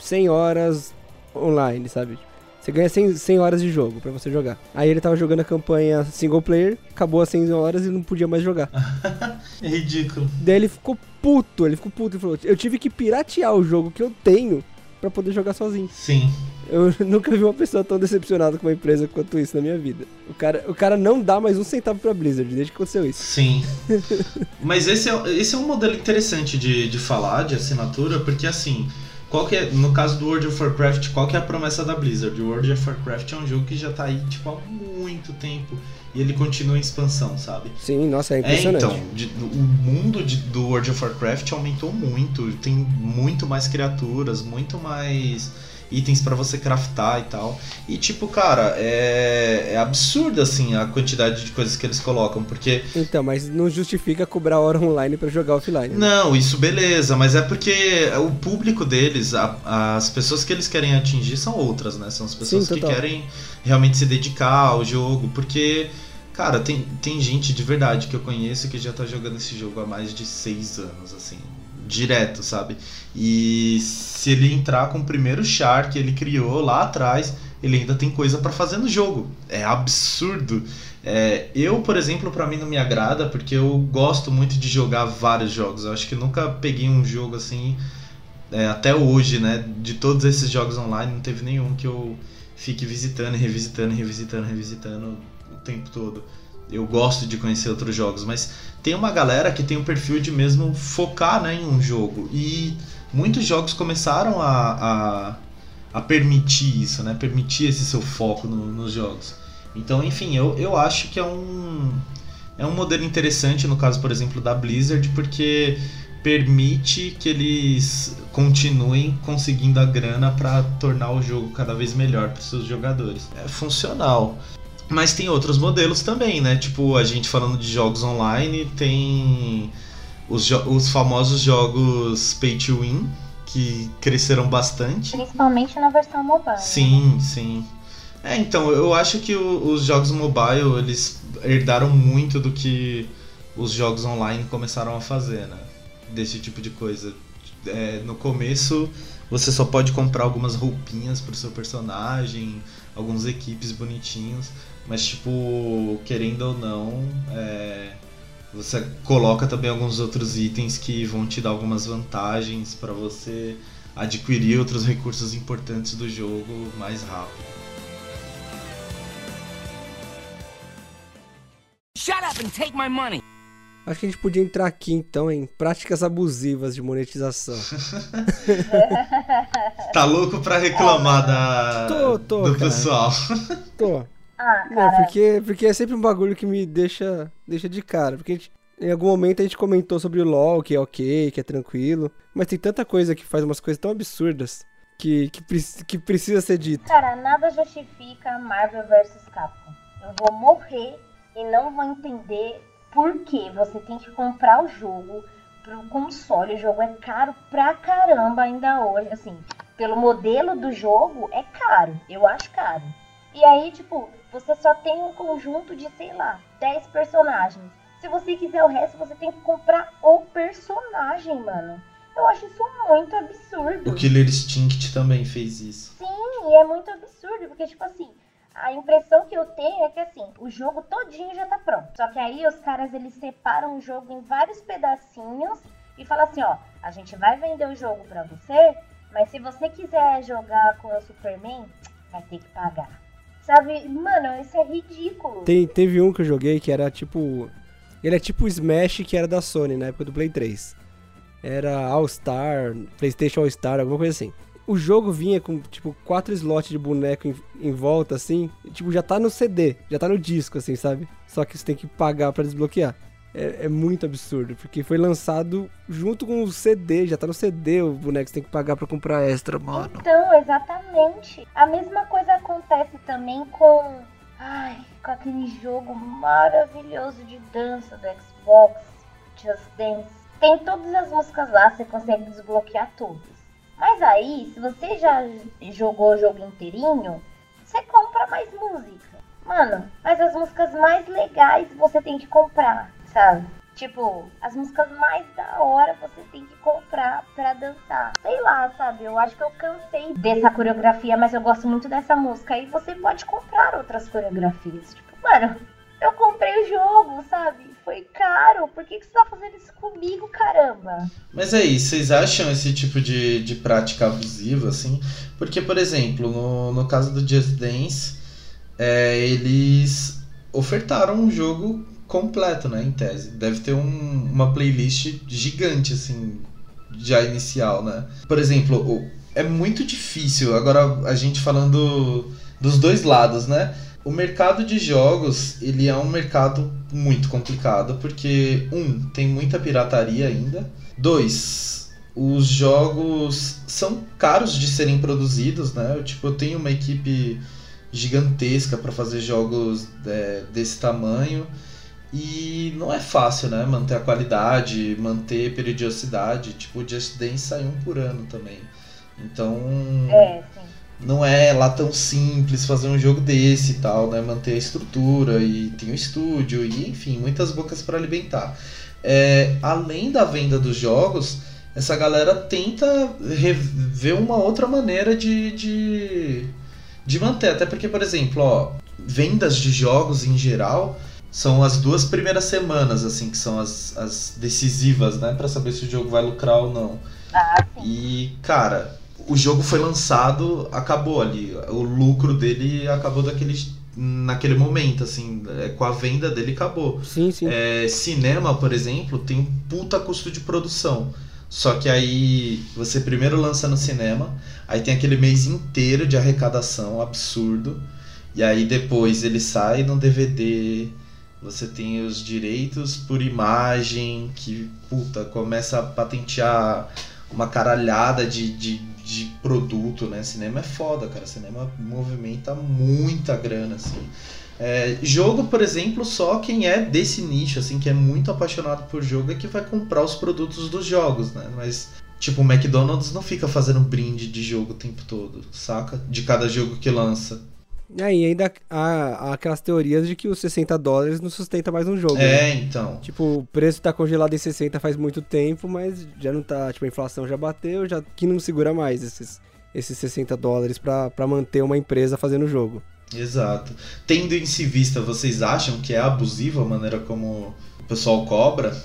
100 horas online, sabe? Você ganha 100, 100 horas de jogo pra você jogar. Aí ele tava jogando a campanha single player, acabou as 100 horas e não podia mais jogar. <laughs> É ridículo. Daí ele ficou puto, ele ficou puto e falou: Eu tive que piratear o jogo que eu tenho pra poder jogar sozinho. Sim. Eu <laughs> nunca vi uma pessoa tão decepcionada com uma empresa quanto isso na minha vida. O cara, o cara não dá mais um centavo pra Blizzard desde que aconteceu isso. Sim. <laughs> Mas esse é, esse é um modelo interessante de, de falar, de assinatura, porque assim, qual que é, no caso do World of Warcraft, qual que é a promessa da Blizzard? O World of Warcraft é um jogo que já tá aí, tipo, há muito tempo. E ele continua em expansão, sabe? Sim, nossa, é É, impressionante. então, de- o mundo de- do World of Warcraft aumentou muito. Tem muito mais criaturas, muito mais itens pra você craftar e tal. E tipo, cara, é, é absurdo assim a quantidade de coisas que eles colocam, porque Então, mas não justifica cobrar hora online pra jogar offline. né? não, isso beleza, mas é porque o público deles, a- as pessoas que eles querem atingir são outras, né? São as pessoas Sim, que querem realmente se dedicar ao jogo, porque, cara, tem, tem gente de verdade que eu conheço que já tá jogando esse jogo há mais de seis anos, assim, direto, sabe? E se ele entrar com o primeiro char que ele criou lá atrás, ele ainda tem coisa pra fazer no jogo. É absurdo. É, eu, por exemplo, pra mim não me agrada porque eu gosto muito de jogar vários jogos. Eu acho que nunca peguei um jogo assim é, até hoje, né? De todos esses jogos online, não teve nenhum que eu fique visitando, revisitando, revisitando, revisitando o tempo todo. Eu gosto de conhecer outros jogos, mas tem uma galera que tem o perfil de mesmo focar né, em um jogo. E muitos jogos começaram a, a, a permitir isso, né? Permitir esse seu foco no- nos jogos. Então, enfim, eu, eu acho que é um, é um modelo interessante no caso, por exemplo, da Blizzard, porque permite que eles continuem conseguindo a grana para tornar o jogo cada vez melhor para seus jogadores. É funcional. Mas tem outros modelos também, né? Tipo, a gente falando de jogos online, tem os, os famosos jogos pay to win, que cresceram bastante. Principalmente na versão mobile. Sim, sim. É, então, eu acho que o- os jogos mobile, eles herdaram muito do que os jogos online começaram a fazer, né? Desse tipo de coisa. É, no começo, você só pode comprar algumas roupinhas pro seu personagem, alguns equipes bonitinhos, mas, tipo, querendo ou não, é, você coloca também alguns outros itens que vão te dar algumas vantagens para você adquirir outros recursos importantes do jogo mais rápido. Shut up and take my money. Acho que a gente podia entrar aqui então em práticas abusivas de monetização. <laughs> Tá louco pra reclamar da Tô, tô, do cara. pessoal. Tô. Ah, Não, porque, porque é sempre um bagulho que me deixa, deixa de cara. Porque gente- em algum momento a gente comentou sobre o LoL, que é ok, que é tranquilo. Mas tem tanta coisa que faz umas coisas tão absurdas que, que, que precisa ser dito. cara, nada justifica Marvel vs Capcom. Eu vou morrer e não vou entender por que você tem que comprar o jogo pro console. O jogo é caro pra caramba ainda hoje. Assim, pelo modelo do jogo, é caro. Eu acho caro. E aí, tipo, você só tem um conjunto de, sei lá, 10 personagens. Se você quiser o resto, você tem que comprar o personagem, mano. Eu acho isso muito absurdo. O Killer Instinct também fez isso. Sim, e é muito absurdo, porque, tipo assim, a impressão que eu tenho é que, assim, o jogo todinho já tá pronto. Só que aí os caras, eles separam o jogo em vários pedacinhos e falam assim, ó, a gente vai vender o jogo pra você, mas se você quiser jogar com o Superman, vai ter que pagar. Sabe, mano, isso é ridículo. Tem, teve um que eu joguei que era tipo. Ele é tipo o Smash que era da Sony na época do Play 3. Era All Star, PlayStation All Star, alguma coisa assim. O jogo vinha com, tipo, quatro slots de boneco em, em volta, assim. e, tipo, já tá no CD, já tá no disco, assim, sabe? Só que você tem que pagar pra desbloquear. É, é muito absurdo, porque foi lançado junto com o CD, já tá no CD o boneco, você tem que pagar pra comprar extra, mano. Então, exatamente. A mesma coisa acontece também com. Ai, com aquele jogo maravilhoso de dança do Xbox, Just Dance. Tem todas as músicas lá, você consegue desbloquear todas. Mas aí, se você já jogou o jogo inteirinho, você compra mais música. Mano, mas as músicas mais legais você tem que comprar, sabe? Tipo, as músicas mais da hora você tem que comprar pra dançar. Sei lá, sabe? Eu acho que eu cansei dessa coreografia, mas eu gosto muito dessa música. E você pode comprar outras coreografias. Tipo, mano, eu comprei o jogo, sabe? Foi caro. Por que, que você tá fazendo isso comigo, caramba? Mas aí, vocês acham esse tipo de, de prática abusiva, assim? Porque, por exemplo, no, no caso do Just Dance, é, eles ofertaram um jogo completo, né, em tese. Deve ter um, uma playlist gigante, assim, já inicial, né? Por exemplo, é muito difícil, agora a gente falando dos dois lados, né? O mercado de jogos, ele é um mercado muito complicado, porque, um, tem muita pirataria ainda. Dois, os jogos são caros de serem produzidos, né? Eu, tipo, eu tenho uma equipe gigantesca para fazer jogos é, desse tamanho. E não é fácil, né? Manter a qualidade, manter periodicidade. Tipo, o Just Dance sai um por ano também. Então. É, sim. Não é lá tão simples fazer um jogo desse e tal, né? Manter a estrutura e tem o um estúdio e, enfim, muitas bocas para alimentar. É, além da venda dos jogos, essa galera tenta ver uma outra maneira de, de, de manter. Até porque, por exemplo, ó, vendas de jogos em geral são as duas primeiras semanas, assim, que são as, as decisivas, né? para saber se o jogo vai lucrar ou não. Ah, sim. E, cara, o jogo foi lançado, acabou ali. O lucro dele acabou daquele, naquele momento, assim. É, com a venda dele acabou. Sim, sim. É, cinema, por exemplo, tem um puta custo de produção. Só que aí você primeiro lança no cinema, aí tem aquele mês inteiro de arrecadação absurdo. E aí depois ele sai no DVD você tem os direitos por imagem, que, puta, começa a patentear uma caralhada de, de, de produto, né? Cinema é foda, cara. Cinema movimenta muita grana, assim. É, jogo, por exemplo, só quem é desse nicho, assim, que é muito apaixonado por jogo, é que vai comprar os produtos dos jogos, né? Mas, tipo, o McDonald's não fica fazendo brinde de jogo o tempo todo, saca? De cada jogo que lança. E ainda há, há, aquelas teorias de que os 60 dólares não sustenta mais um jogo. É, né? então. Tipo, o preço tá congelado em 60 faz muito tempo, mas já não tá. Tipo, a inflação já bateu, já que não segura mais esses, esses 60 dólares para manter uma empresa fazendo o jogo. Exato. Tendo isso em vista, vocês acham que é abusiva a maneira como o pessoal cobra?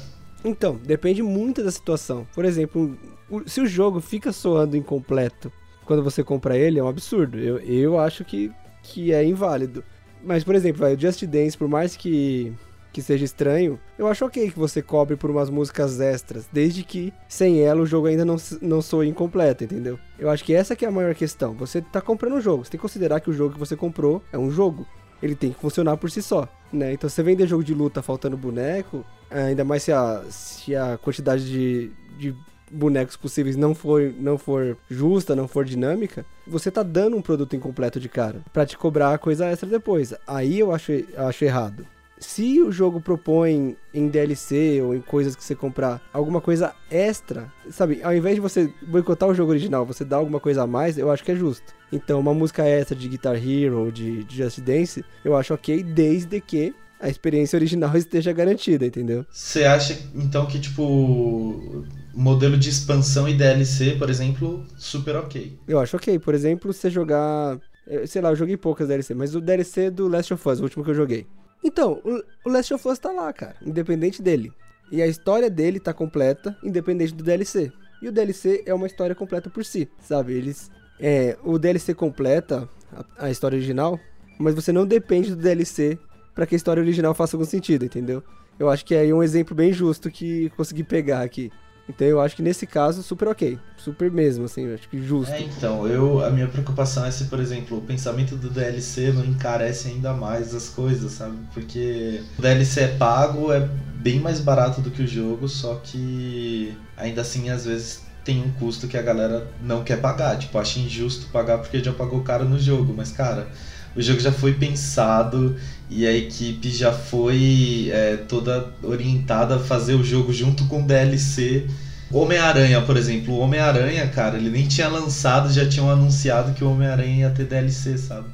Então, depende muito da situação. Por exemplo, se o jogo fica soando incompleto quando você compra ele, é um absurdo. Eu, eu acho que que é inválido. Mas, por exemplo, o Just Dance, por mais que, que seja estranho, eu acho ok que você cobre por umas músicas extras, desde que sem ela o jogo ainda não, não soe incompleto, entendeu? Eu acho que essa que é a maior questão. Você tá comprando um jogo, você tem que considerar que o jogo que você comprou é um jogo. Ele tem que funcionar por si só, né? Então, você vender jogo de luta faltando boneco, ainda mais se a, se a quantidade de, de bonecos possíveis não for, não for justa, não for dinâmica, você tá dando um produto incompleto de cara para te cobrar coisa extra depois. Aí eu acho, eu acho errado. Se o jogo propõe em DLC ou em coisas que você comprar alguma coisa extra, sabe? Ao invés de você boicotar o jogo original, você dá alguma coisa a mais, eu acho que é justo. Então, uma música extra de Guitar Hero ou de, de Just Dance, eu acho ok, desde que a experiência original <laughs> esteja garantida, entendeu? Você acha então que tipo modelo de expansão e DLC, por exemplo, super ok? Eu acho ok. Por exemplo, você jogar, eh, sei lá, eu joguei poucas DLC, mas o DLC do Last of Us, o último que eu joguei. Então, o Last of Us tá lá, cara, independente dele. E a história dele tá completa, independente do DLC. E o DLC é uma história completa por si, sabe? Eles é, o DLC completa a, a história original, mas você não depende do DLC para que a história original faça algum sentido, entendeu? Eu acho que é aí um exemplo bem justo que consegui pegar aqui. Então eu acho que nesse caso, super ok. Super mesmo, assim, acho que justo. É, então, eu, a minha preocupação é se, por exemplo, o pensamento do DLC não encarece ainda mais as coisas, sabe? Porque o DLC é pago, é bem mais barato do que o jogo, só que ainda assim, às vezes, tem um custo que a galera não quer pagar. Tipo, acha injusto pagar porque já pagou caro no jogo, mas, cara o jogo já foi pensado e a equipe já foi é, toda orientada a fazer o jogo junto com o DLC. Homem-Aranha, por exemplo, o Homem-Aranha, cara, ele nem tinha lançado, já tinham anunciado que o Homem-Aranha ia ter DLC, sabe?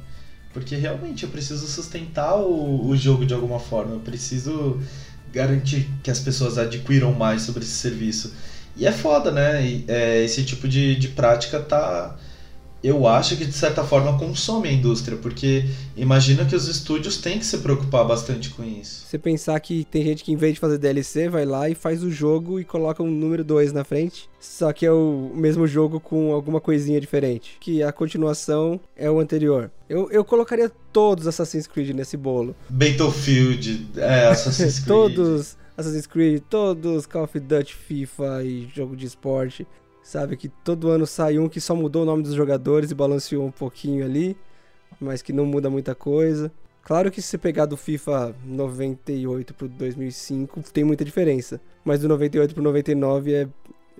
Porque realmente eu preciso sustentar o, o jogo de alguma forma, eu preciso garantir que as pessoas adquiram mais sobre esse serviço. E é foda, né? E, é, esse tipo de, de prática tá eu acho que de certa forma consome a indústria, porque imagina que os estúdios têm que se preocupar bastante com isso. Você pensar que tem gente que em vez de fazer DLC, vai lá e faz o jogo e coloca um número 2 na frente, só que é o mesmo jogo com alguma coisinha diferente, que a continuação é o anterior. Eu, eu colocaria todos Assassin's Creed nesse bolo. Battlefield, é, <laughs> Assassin's Creed. todos Assassin's Creed, todos Call of Duty, FIFA e jogo de esporte. Sabe que todo ano sai um que só mudou o nome dos jogadores e balanceou um pouquinho ali, mas que não muda muita coisa. Claro que se você pegar do FIFA 98 pro 2005 tem muita diferença, mas do 98 pro 99 é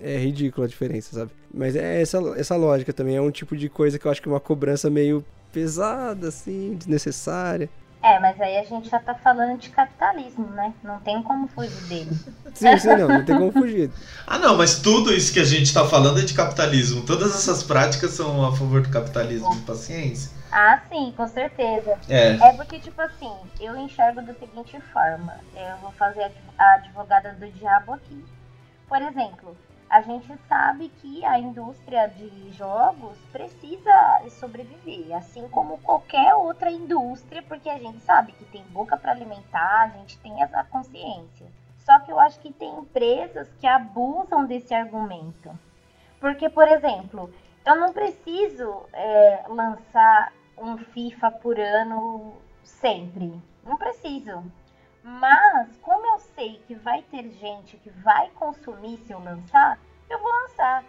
é ridícula a diferença, sabe? Mas é essa, essa lógica também, é um tipo de coisa que eu acho que é uma cobrança meio pesada, assim, desnecessária. É, mas aí a gente já tá falando de capitalismo, né? Não tem como fugir dele. Sim, sim, não, não tem como fugir. ah, não, mas tudo isso que a gente tá falando é de capitalismo. Todas essas práticas são a favor do capitalismo de paciência. Ah, sim, com certeza. É. É porque, tipo assim, eu enxergo da seguinte forma. Eu vou fazer a advogada do diabo aqui. Por exemplo, a gente sabe que a indústria de jogos precisa sobreviver, assim como qualquer outra indústria, porque a gente sabe que tem boca para alimentar, a gente tem essa consciência. Só que eu acho que tem empresas que abusam desse argumento. Porque, por exemplo, eu não preciso é, lançar um FIFA por ano sempre. Não preciso. Mas, como eu sei que vai ter gente que vai consumir se eu lançar, eu vou lançar,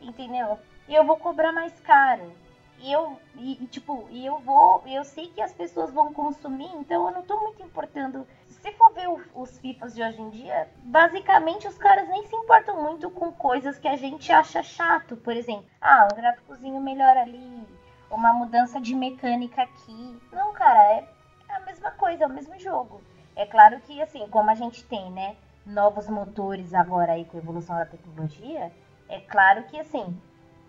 entendeu? E eu vou cobrar mais caro. E eu, e, tipo, e eu vou, eu sei que as pessoas vão consumir, então eu não tô muito importando. Se for ver o, os FIFAs de hoje em dia, basicamente os caras nem se importam muito com coisas que a gente acha chato. Por exemplo, ah, um gráficozinho melhor ali, uma mudança de mecânica aqui. Não, cara, é a mesma coisa, é o mesmo jogo. É claro que, assim, como a gente tem, né, novos motores agora aí com a evolução da tecnologia, é claro que, assim,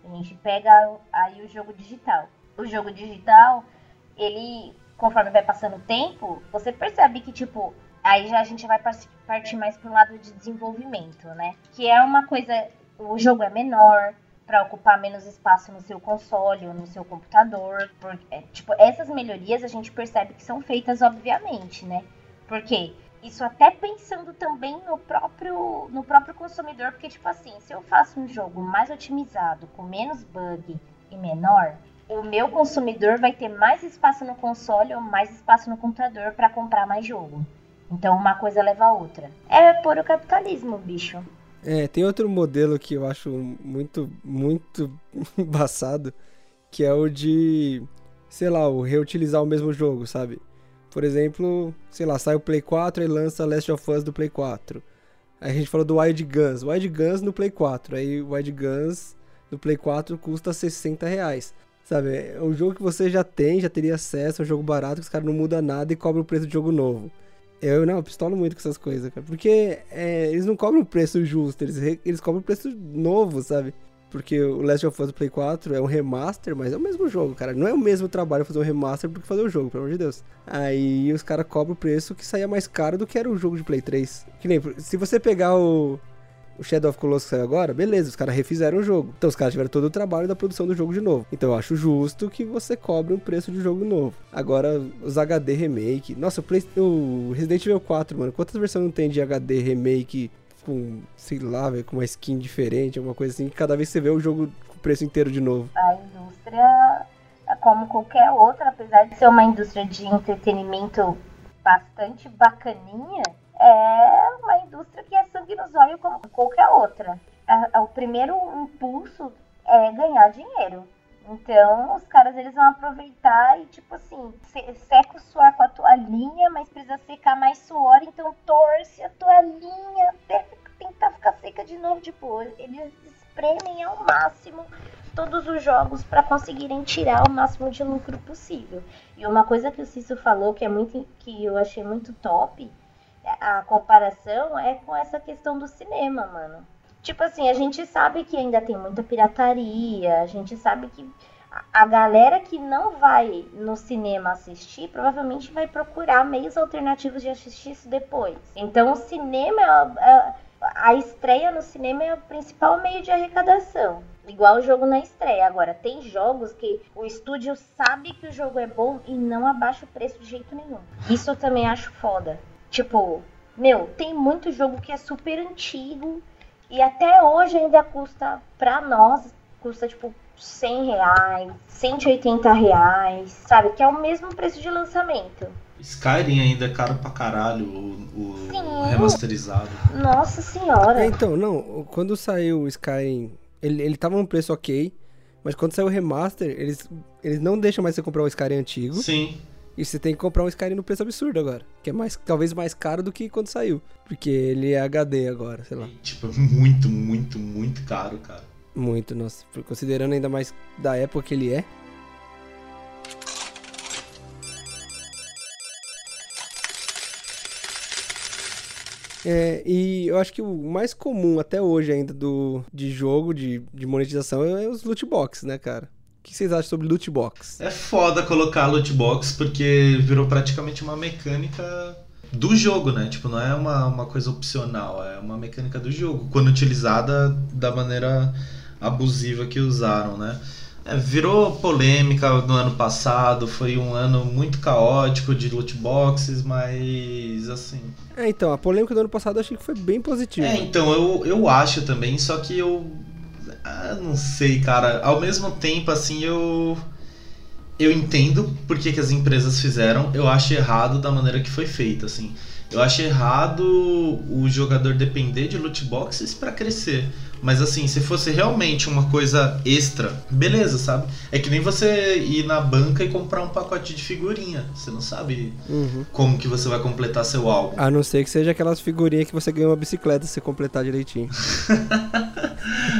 a gente pega aí o jogo digital. O jogo digital, ele, conforme vai passando o tempo, você percebe que, tipo, aí já a gente vai partir mais para o lado de desenvolvimento, né? Que é uma coisa, o jogo é menor, para ocupar menos espaço no seu console ou no seu computador. Porque, é, tipo, essas melhorias a gente percebe que são feitas, obviamente, né? Porque isso até pensando também no próprio, no próprio consumidor, porque, tipo assim, se eu faço um jogo mais otimizado, com menos bug e menor, o meu consumidor vai ter mais espaço no console ou mais espaço no computador para comprar mais jogo. Então uma coisa leva a outra. É puro capitalismo, bicho. É, tem outro modelo que eu acho muito, muito <laughs> embaçado, que é o de, sei lá, o reutilizar o mesmo jogo, sabe? Por exemplo, sei lá, sai o Play 4 e lança Last of Us do Play 4. Aí a gente falou do Wild Guns. Wild Guns no Play 4. Aí o Wild Guns no Play 4 custa 60 reais. Sabe, é um jogo que você já tem, já teria acesso, é um jogo barato, que os caras não mudam nada e cobram o preço de jogo novo. Eu não, eu pistolo muito com essas coisas, cara. Porque é, eles não cobram o preço justo, eles, eles cobram o preço novo, sabe? Porque o Last of Us Play 4 é um remaster, mas é o mesmo jogo, cara. Não é o mesmo trabalho fazer um remaster do que fazer o jogo, pelo amor de Deus. Aí os caras cobram o preço que saía mais caro do que era o jogo de Play 3. Que nem, se você pegar o, o Shadow of Colossus saiu agora, beleza, os caras refizeram o jogo. Então os caras tiveram todo o trabalho da produção do jogo de novo. Então eu acho justo que você cobre um preço de jogo novo. Agora, os HD Remake. Nossa, o, Play, o Resident Evil 4, mano, quantas versões não tem de HD Remake com, sei lá, véio, com uma skin diferente, alguma coisa assim, que cada vez você vê o jogo com o preço inteiro de novo. A indústria, como qualquer outra, apesar de ser uma indústria de entretenimento bastante bacaninha, é uma indústria que é sangue nos olhos como qualquer outra. O primeiro impulso é ganhar dinheiro. Então, os caras eles vão aproveitar e, tipo assim, seca o suor com a toalhinha, mas precisa secar mais suor, então torce a toalhinha até tentar ficar seca de novo. Tipo, eles espremem ao máximo todos os jogos para conseguirem tirar o máximo de lucro possível. E uma coisa que o Cício falou que é muito que eu achei muito top, a comparação é com essa questão do cinema, mano. Tipo assim, a gente sabe que ainda tem muita pirataria, a gente sabe que a galera que não vai no cinema assistir provavelmente vai procurar meios alternativos de assistir isso depois. Então o cinema é, é a estreia no cinema é o principal meio de arrecadação. Igual o jogo na estreia. Agora, tem jogos que o estúdio sabe que o jogo é bom e não abaixa o preço de jeito nenhum. Isso eu também acho foda. Tipo, meu, tem muito jogo que é super antigo e até hoje ainda custa, pra nós, custa tipo 100 reais, 180 reais, sabe? Que é o mesmo preço de lançamento. Skyrim ainda é caro pra caralho, o, o remasterizado. Nossa senhora. É, então, não, quando saiu o Skyrim, ele, ele tava um preço ok, mas quando saiu o remaster, eles, eles não deixam mais você comprar o Skyrim antigo. Sim. E você tem que comprar um Skyrim no preço absurdo agora. Que é mais, talvez mais caro do que quando saiu. Porque ele é HD agora, sei lá. E, tipo, <laughs> muito, muito, muito caro, cara. Muito, nossa. Considerando ainda mais da época que ele é. É, e eu acho que o mais comum até hoje ainda do, de jogo, de, de monetização, é os loot boxes, né, cara? O que vocês acham sobre loot box? É foda colocar loot box porque virou praticamente uma mecânica do jogo, né? Tipo, não é uma, uma coisa opcional, é uma mecânica do jogo, quando utilizada da maneira abusiva que usaram, né? É, virou polêmica no ano passado, foi um ano muito caótico de loot boxes, mas assim. É, então, a polêmica do ano passado eu achei que foi bem positiva. É, então, eu, eu acho também, só que eu. Ah, não sei, cara. Ao mesmo tempo, assim, eu. Eu entendo por que, que as empresas fizeram, eu acho errado da maneira que foi feito, assim. Eu acho errado o jogador depender de loot boxes para crescer. Mas assim, se fosse realmente uma coisa extra, beleza, sabe? É que nem você ir na banca e comprar um pacote de figurinha. Você não sabe Uhum. como que você vai completar seu álbum. A não ser que seja aquelas figurinhas que você ganha uma bicicleta se você completar direitinho. <laughs>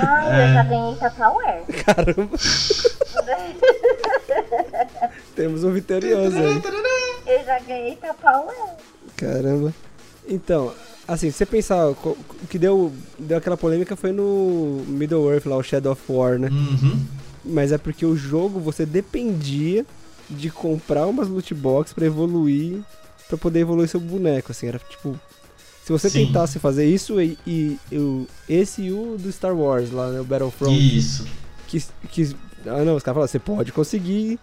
Ah, eu já ganhei Tupperware. <laughs> Caramba, temos um vitorioso aí. Eu já ganhei Tupperware. Caramba. Então, assim, se você pensar, o que deu, deu aquela polêmica foi no Middle-earth lá, o Shadow of War, né? Uhum. Mas é porque o jogo você dependia de comprar umas loot box pra evoluir, pra poder evoluir seu boneco, assim, era tipo... Se você Sim. tentasse fazer isso e, e, e o- esse e o do Star Wars lá, né, o Battlefront, Isso. que, que ah não, os caras falaram, você pode conseguir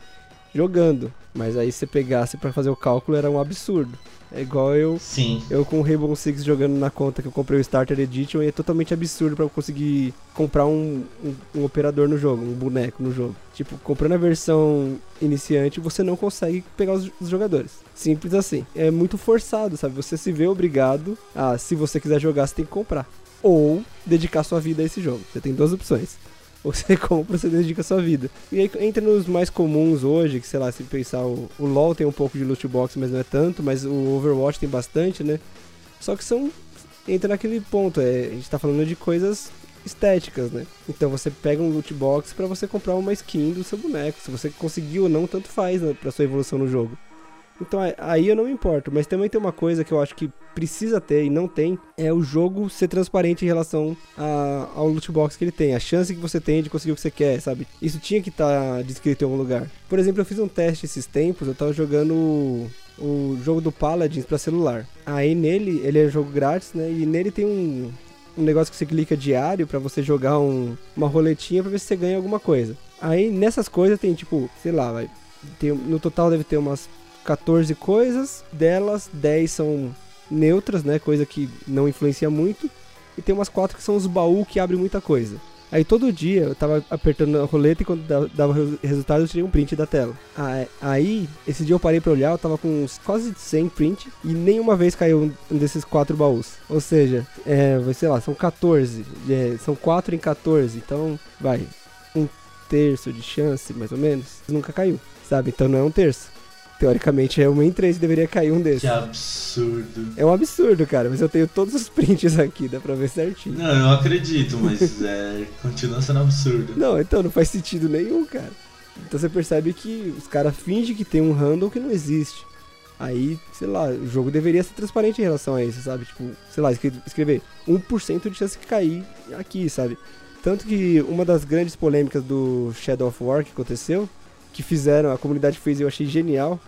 jogando, mas aí você pegasse pra fazer o cálculo era um absurdo. É igual eu Sim. eu com o Rainbow Six jogando na conta que eu comprei o Starter Edition e é totalmente absurdo pra eu conseguir comprar um, um, um operador no jogo, um boneco no jogo. Tipo, comprando a versão iniciante, você não consegue pegar os, os jogadores. Simples assim. É muito forçado, sabe? Você se vê obrigado a, se você quiser jogar, você tem que comprar. Ou dedicar sua vida a esse jogo. Você tem duas opções. Você <laughs> compra, ou você dedica a sua vida. E aí entra nos mais comuns hoje, que sei lá, se pensar, o, o LoL tem um pouco de loot box, mas não é tanto, mas o Overwatch tem bastante, né? Só que são. Entra naquele ponto, é, a gente tá falando de coisas estéticas, né? Então você pega um loot box pra você comprar uma skin do seu boneco. Se você conseguiu ou não, tanto faz né, pra sua evolução no jogo. Então a- aí eu não me importo, mas também tem uma coisa que eu acho que precisa ter e não tem, é o jogo ser transparente em relação a- ao loot box que ele tem, a chance que você tem de conseguir o que você quer, sabe? Isso tinha que estar descrito em algum lugar. Por exemplo, eu fiz um teste esses tempos, eu tava jogando o, o jogo do Paladins pra celular. Aí nele, ele é jogo grátis, né? E nele tem um, um negócio que você clica diário pra você jogar um- uma roletinha pra ver se você ganha alguma coisa. Aí nessas coisas tem tipo, sei lá, vai, tem, no total deve ter umas 14 coisas, delas 10 são neutras, né, coisa que não influencia muito, e tem umas 4 que são os baús que abrem muita coisa. Aí todo dia eu tava apertando a roleta e quando da- dava resultado eu tirei um print da tela. Aí, esse dia eu parei pra olhar, eu tava com quase 100 print e nenhuma vez caiu um desses quatro baús. Ou seja, é, sei lá, são 14, é, são 4 em 14, então vai, um terço de chance, mais ou menos, nunca caiu, sabe? Então não é um terço. Teoricamente é uma em três deveria cair um desses. Que absurdo. É um absurdo, cara, mas eu tenho todos os prints aqui, dá pra ver certinho. Não, eu acredito, mas <laughs> é, continua sendo absurdo. Não, então não faz sentido nenhum, cara. Então você percebe que os caras fingem que tem um handle que não existe. Aí, sei lá, o jogo deveria ser transparente em relação a isso, sabe? Tipo, sei lá, escre- escrever 1% de chance de cair aqui, sabe? Tanto que uma das grandes polêmicas do Shadow of War que aconteceu, que fizeram, a comunidade fez e eu achei genial,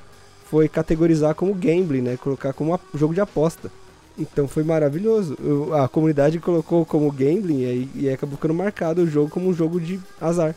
foi categorizar como gambling, né? Colocar como jogo de aposta. Então foi maravilhoso. A comunidade colocou como gambling e e acabou ficando marcado o jogo como um jogo de azar.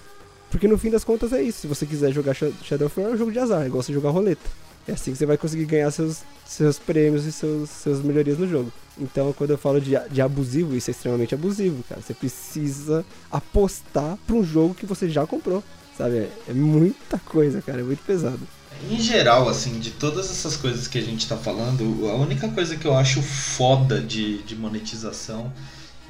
Porque no fim das contas é isso. Se você quiser jogar Shadow of War, é um jogo de azar, é igual você jogar roleta. É assim que você vai conseguir ganhar seus, seus prêmios e seus, seus melhorias no jogo. Então, quando eu falo de, de abusivo, isso é extremamente abusivo, cara. Você precisa apostar pra um jogo que você já comprou, sabe? É, muita coisa, cara. É muito pesado. Em geral, assim, de todas essas coisas que a gente tá falando, a única coisa que eu acho foda de, de monetização,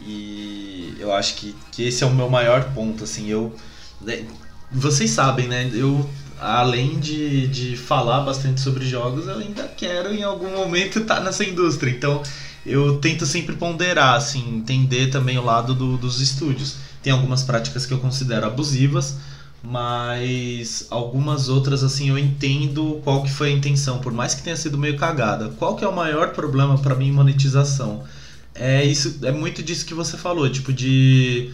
e eu acho que, que esse é o meu maior ponto, assim, eu. Né, vocês sabem, né? Eu, além de, de falar bastante sobre jogos, eu ainda quero em algum momento estar <laughs> tá nessa indústria. Então, eu tento sempre ponderar, assim, entender também o lado do, dos estúdios. Tem algumas práticas que eu considero abusivas mas algumas outras assim eu entendo qual que foi a intenção, por mais que tenha sido meio cagada. Qual que é o maior problema para mim monetização? É isso, é muito disso que você falou, tipo de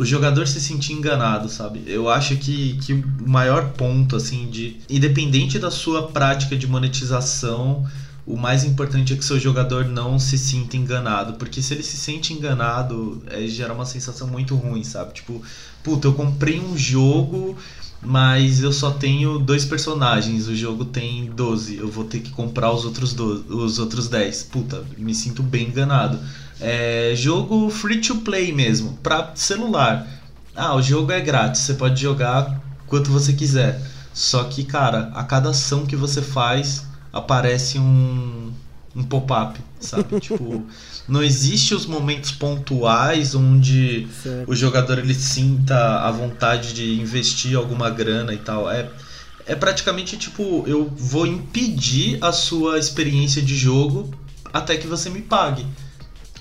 o jogador se sentir enganado, sabe? Eu acho que, que o maior ponto assim de independente da sua prática de monetização, o mais importante é que seu jogador não se sinta enganado, porque se ele se sente enganado, é, gera uma sensação muito ruim, sabe? Tipo, puta, eu comprei um jogo, mas eu só tenho dois personagens, o jogo tem 12, eu vou ter que comprar os outros, 12, os outros 10. Puta, me sinto bem enganado. É, jogo free to play mesmo, pra celular. Ah, o jogo é grátis, você pode jogar quanto você quiser. Só que, cara, a cada ação que você faz, aparece um, um pop-up, sabe? <laughs> tipo, não existe os momentos pontuais onde certo. o jogador ele sinta a vontade de investir alguma grana e tal. É, é praticamente tipo, eu vou impedir a sua experiência de jogo até que você me pague.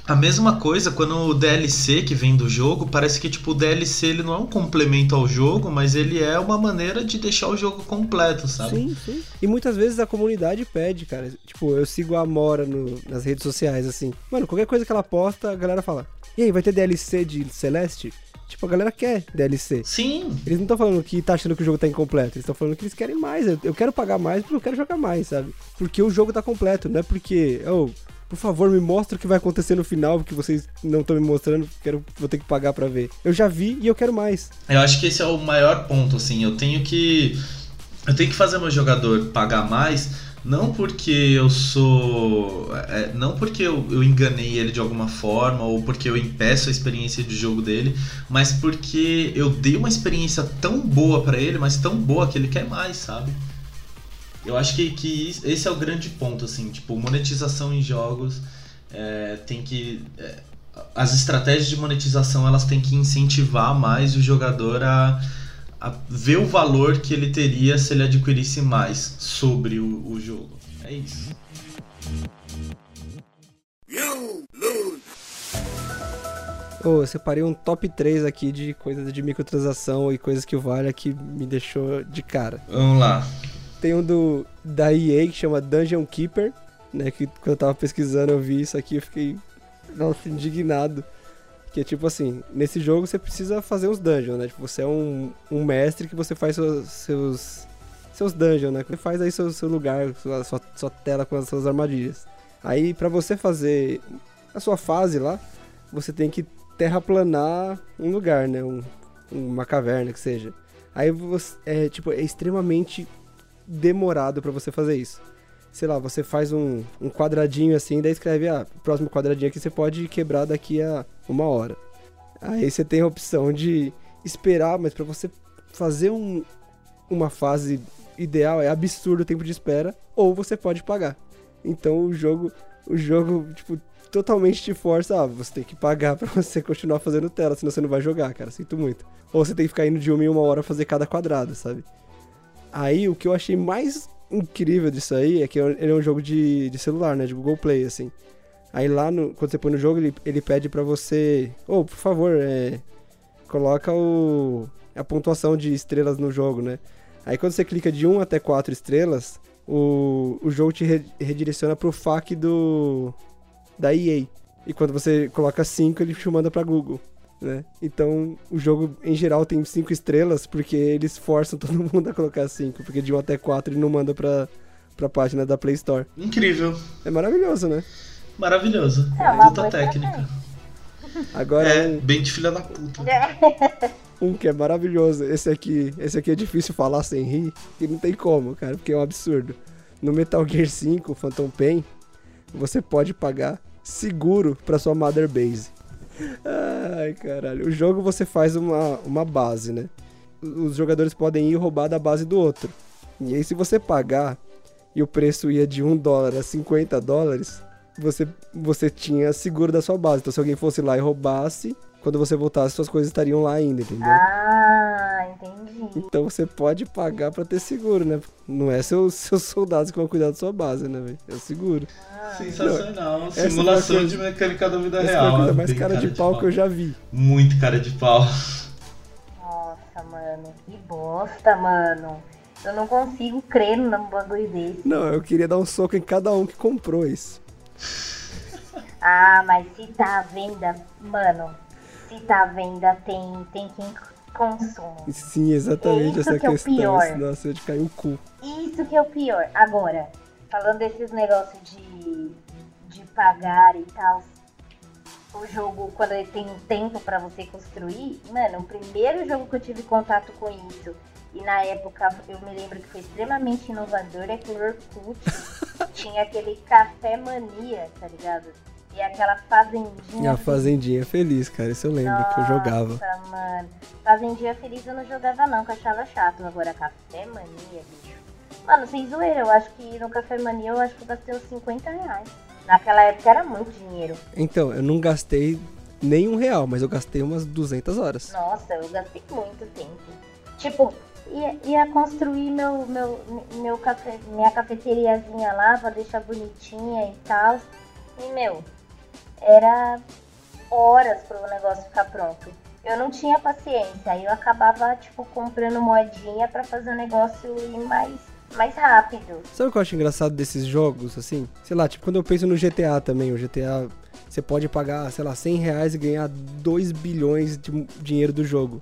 A mesma coisa quando o DLC que vem do jogo, parece que tipo o DLC ele não é um complemento ao jogo, mas ele é uma maneira de deixar o jogo completo, sabe? Sim, sim. E muitas vezes a comunidade pede, cara. Tipo, eu sigo a Mora no, nas redes sociais, assim. Mano, qualquer coisa que ela posta, a galera fala: E aí, vai ter DLC de Celeste? Tipo, a galera quer DLC. Sim. Eles não estão falando que tá achando que o jogo tá incompleto. Eles estão falando que eles querem mais. Eu, quero pagar mais porque eu quero jogar mais, sabe? Porque o jogo tá completo, não é porque. Oh, por favor, me mostra o que vai acontecer no final, porque vocês não estão me mostrando, quero, vou ter que pagar para ver. Eu já vi e eu quero mais. Eu acho que esse é o maior ponto, assim. Eu tenho que. Eu tenho que fazer meu jogador pagar mais, não porque eu sou. É, não porque eu, eu, enganei ele de alguma forma, ou porque eu impeço a experiência de jogo dele, mas porque eu dei uma experiência tão boa para ele, mas tão boa que ele quer mais, sabe? Eu acho que, que esse é o grande ponto, assim, tipo, monetização em jogos é, tem que. É, as estratégias de monetização elas têm que incentivar mais o jogador a, a ver o valor que ele teria se ele adquirisse mais sobre o, o jogo. É isso. Oh, eu separei um top 3 aqui de coisas de microtransação e coisas que vale que me deixou de cara. Vamos lá. Tem um do, da EA que chama Dungeon Keeper, né? Que quando eu tava pesquisando eu vi isso aqui eu fiquei, nossa, indignado. Que é tipo assim, nesse jogo você precisa fazer os dungeons, né? Tipo, você é um, um mestre que você faz seus, seus, seus dungeons, né? Você faz aí seu, seu lugar, sua, sua, sua tela com as suas armadilhas. Aí para você fazer a sua fase lá, você tem que terraplanar um lugar, né? Um, uma caverna que seja. Aí você, é, tipo, é extremamente demorado para você fazer isso. Sei lá, você faz um, um quadradinho assim, daí escreve, ah, próximo quadradinho aqui você pode quebrar daqui a uma hora. Aí você tem a opção de esperar, mas para você fazer um, uma fase ideal é absurdo o tempo de espera, ou você pode pagar. Então o jogo, o jogo, tipo, totalmente te força, ah, você tem que pagar <laughs> para você continuar fazendo tela, senão você não vai jogar, cara, sinto muito. Ou você tem que ficar indo de uma em uma hora fazer cada quadrado, sabe? Aí o que eu achei mais incrível disso aí é que ele é um jogo de, de celular, né? De Google Play, assim. Aí lá, no, quando você põe no jogo, ele, ele pede para você... Ô, oh, por favor, é, coloca o, a pontuação de estrelas no jogo, né? Aí quando você clica de 1 até 4 estrelas, o, o jogo te re, redireciona pro FAQ do, da EA. E quando você coloca 5, ele te manda pra Google. Né? Então o jogo em geral tem cinco estrelas porque eles forçam <laughs> todo mundo a colocar cinco, porque de 1 até 4 ele não manda pra, pra página da Play Store. Incrível. É maravilhoso, né? Maravilhoso. É uma Puta técnica. Agora É, um, bem de filha da puta. um que é maravilhoso. Esse aqui, esse aqui é difícil falar sem rir, e não tem como, cara, porque é um absurdo. No Metal Gear 5, Phantom Pain, você pode pagar seguro pra sua Mother Base. Ai, caralho. O jogo você faz uma, uma base, né? Os jogadores podem ir roubar da base do outro. E aí, se você pagar e o preço ia de 1 dólar a 50 dólares, você, você tinha seguro da sua base. Então, se alguém fosse lá e roubasse, quando você voltasse, suas coisas estariam lá ainda, entendeu? Ah, entendi. Então você pode pagar pra ter seguro, né? Não é seus, seus soldados que vão cuidar da sua base, né, velho? É o seguro. Sensacional. essa foi a Simulação coisa- de mecânica da vida Essa real. coisa é mais bem cara de pau que eu já vi. Muito cara de pau. Nossa, mano, que bosta, mano. Eu não consigo crer num bagulho desse. Não, eu queria dar um soco em cada um que comprou isso. Ah, mas se tá à venda, mano, se tá à venda, tem, tem quem consome. Sim, exatamente Isso essa que é o questão. pior. Nossa, eu de cair o cu. Isso que é o pior. Agora, falando desses negócios de, de pagar e tal, o jogo, quando ele tem um tempo pra você construir, mano, o primeiro jogo que eu tive contato com isso, e na época eu me lembro que foi extremamente inovador, é que o Orkut <laughs> tinha aquele café mania, tá ligado? E aquela fazendinha. A Fazendinha Feliz, cara, isso eu lembro que eu jogava. Nossa, mano. Fazendinha feliz eu não jogava não, que eu achava chato. Agora, café mania, bicho. Mano, sem zoeira, eu acho que no café mania eu acho que eu gastei uns 50 reais. Naquela época era muito dinheiro. Então, eu não gastei nem um real, mas eu gastei umas 200 horas. Nossa, eu gastei muito tempo. Tipo, ia, ia construir meu, meu, meu café, minha cafeteriazinha lá pra deixar bonitinha e tal. E, meu, era horas pro negócio ficar pronto. Eu não tinha paciência, aí eu acabava, tipo, comprando moedinha pra fazer o negócio ir mais, mais rápido. Sabe o que eu acho engraçado desses jogos, assim? Sei lá, tipo, quando eu penso no GTA também, o GTA, você pode pagar, sei lá, 100 reais e ganhar 2 bilhões de dinheiro do jogo.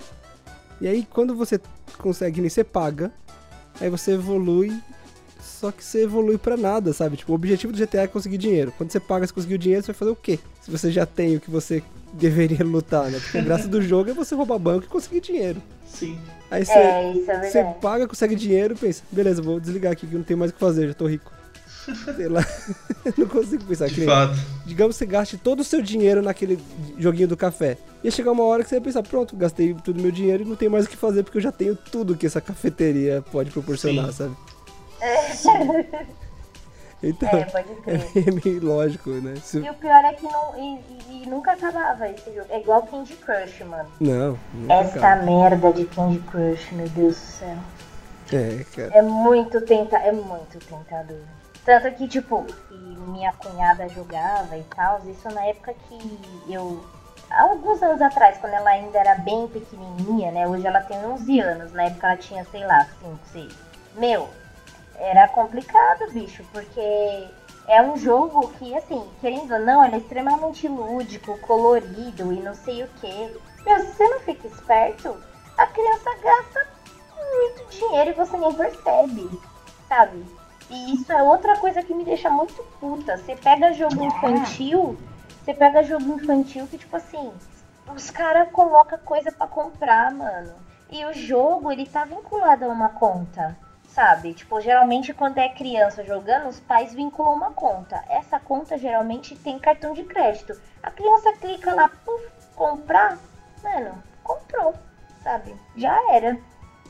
E aí, quando você consegue, você paga, aí você evolui, só que você evolui pra nada, sabe? Tipo, o objetivo do GTA é conseguir dinheiro. Quando você paga, você conseguiu dinheiro, você vai fazer o quê? Se você já tem o que você <laughs> deveria lutar, né? Porque a graça do jogo é você roubar banco e conseguir dinheiro. Sim. Aí você, É, isso é você paga, consegue dinheiro e pensa, beleza, vou desligar aqui que eu não tenho mais o que fazer, já tô rico. <laughs> Sei lá. <laughs> não consigo pensar que De fato. Digamos que você gaste todo o seu dinheiro naquele joguinho do café. Ia chegar uma hora que você ia pensar, pronto, gastei todo o meu dinheiro e não tenho mais o que fazer porque eu já tenho tudo que essa cafeteria pode proporcionar, Sim. sabe? Então, É, pode crer. é <laughs> meio lógico, né? Se- E o pior é que não, e, e- nunca acabava esse jogo. É igual Candy Crush, mano. Não, Essa acaba. merda de Candy Crush, meu Deus do céu. É, cara. É muito tenta é muito tentador. Tanto que, tipo, minha cunhada jogava e tal, isso na época que eu. Alguns anos atrás, quando ela ainda era bem pequenininha, né? Hoje ela tem 11 anos, na época ela tinha, sei lá, 5, 6. Meu, era complicado, bicho, porque é um jogo que, assim, querendo ou não, ele é extremamente lúdico, colorido e não sei o que. Meu, se você não fica esperto, a criança gasta muito dinheiro e você nem percebe, sabe? E isso é outra coisa que me deixa muito puta. Você pega jogo infantil, você pega jogo infantil que, tipo assim, os caras colocam coisa pra comprar, mano. E o jogo, ele tá vinculado a uma conta, sabe? Tipo, geralmente quando é criança jogando, os pais vinculam uma conta. Essa conta geralmente tem cartão de crédito. A criança clica lá, puf, comprar, mano, comprou, sabe? Já era.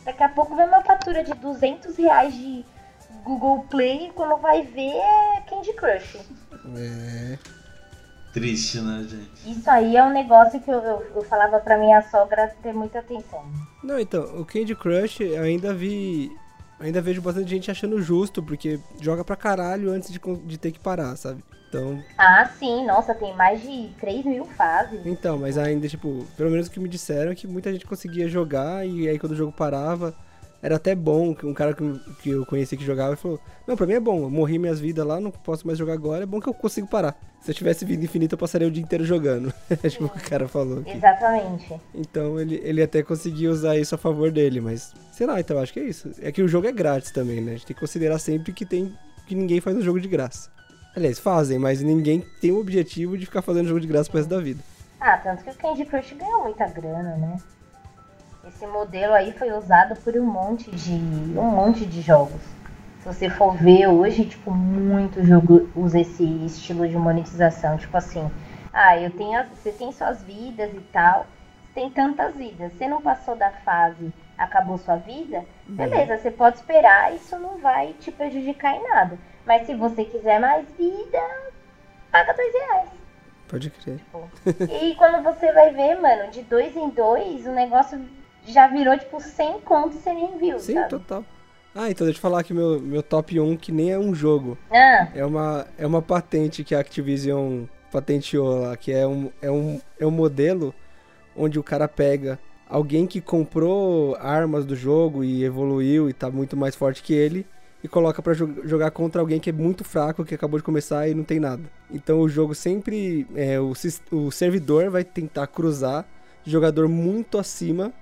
Daqui a pouco vem uma fatura de 200 reais de Google Play e quando vai ver é Candy Crush. É. Triste, né, gente? Isso aí é um negócio que eu, eu, eu falava pra minha sogra ter muita atenção. Não, então, o Candy Crush eu ainda vi. Ainda vejo bastante gente achando justo, porque joga pra caralho antes de, de ter que parar, sabe? Então, Ah, sim, nossa, tem mais de 3 mil fases. então, mas ainda, tipo, pelo menos o que me disseram é que muita gente conseguia jogar e aí quando o jogo parava, era até bom, que um cara que, que eu conheci que jogava falou, não, pra mim é bom, eu morri minhas vidas lá, não posso mais jogar agora, é bom que eu consigo parar. Se eu tivesse vida infinita, eu passaria o dia inteiro jogando. <laughs> Acho que o cara falou. Aqui. Exatamente. Então ele, ele até conseguiu usar isso a favor dele, mas sei lá, então acho que é isso. É que o jogo é grátis também, né? A gente tem que considerar sempre que tem que ninguém faz um jogo de graça. Aliás, fazem, mas ninguém tem o objetivo de ficar fazendo jogo de graça pro resto da vida. Ah, tanto que o Candy Crush ganhou muita grana, né? Esse modelo aí foi usado por um monte de um monte de jogos. Se você for ver hoje, tipo, muito jogo usa esse estilo de monetização, tipo assim, ah, eu tenho, você tem suas vidas e tal, você tem tantas vidas, você não passou da fase, acabou sua vida, beleza, você pode esperar, isso não vai te prejudicar em nada. Mas se você quiser mais vida, paga dois reais. Pode crer. Tipo. E quando você vai ver, mano, de dois em dois, o negócio já virou, tipo, 100 contos e você nem viu, Sim, sabe? total. Ah, então deixa eu falar aqui meu, meu top 1, que nem é um jogo. Ah, É uma, é uma patente que a Activision patenteou lá, que é um, é, um, é um modelo onde o cara pega alguém que comprou armas do jogo e evoluiu e tá muito mais forte que ele e coloca pra jo- jogar contra alguém que é muito fraco, que acabou de começar e não tem nada. Então o jogo sempre, é, o, o servidor vai tentar cruzar jogador muito acima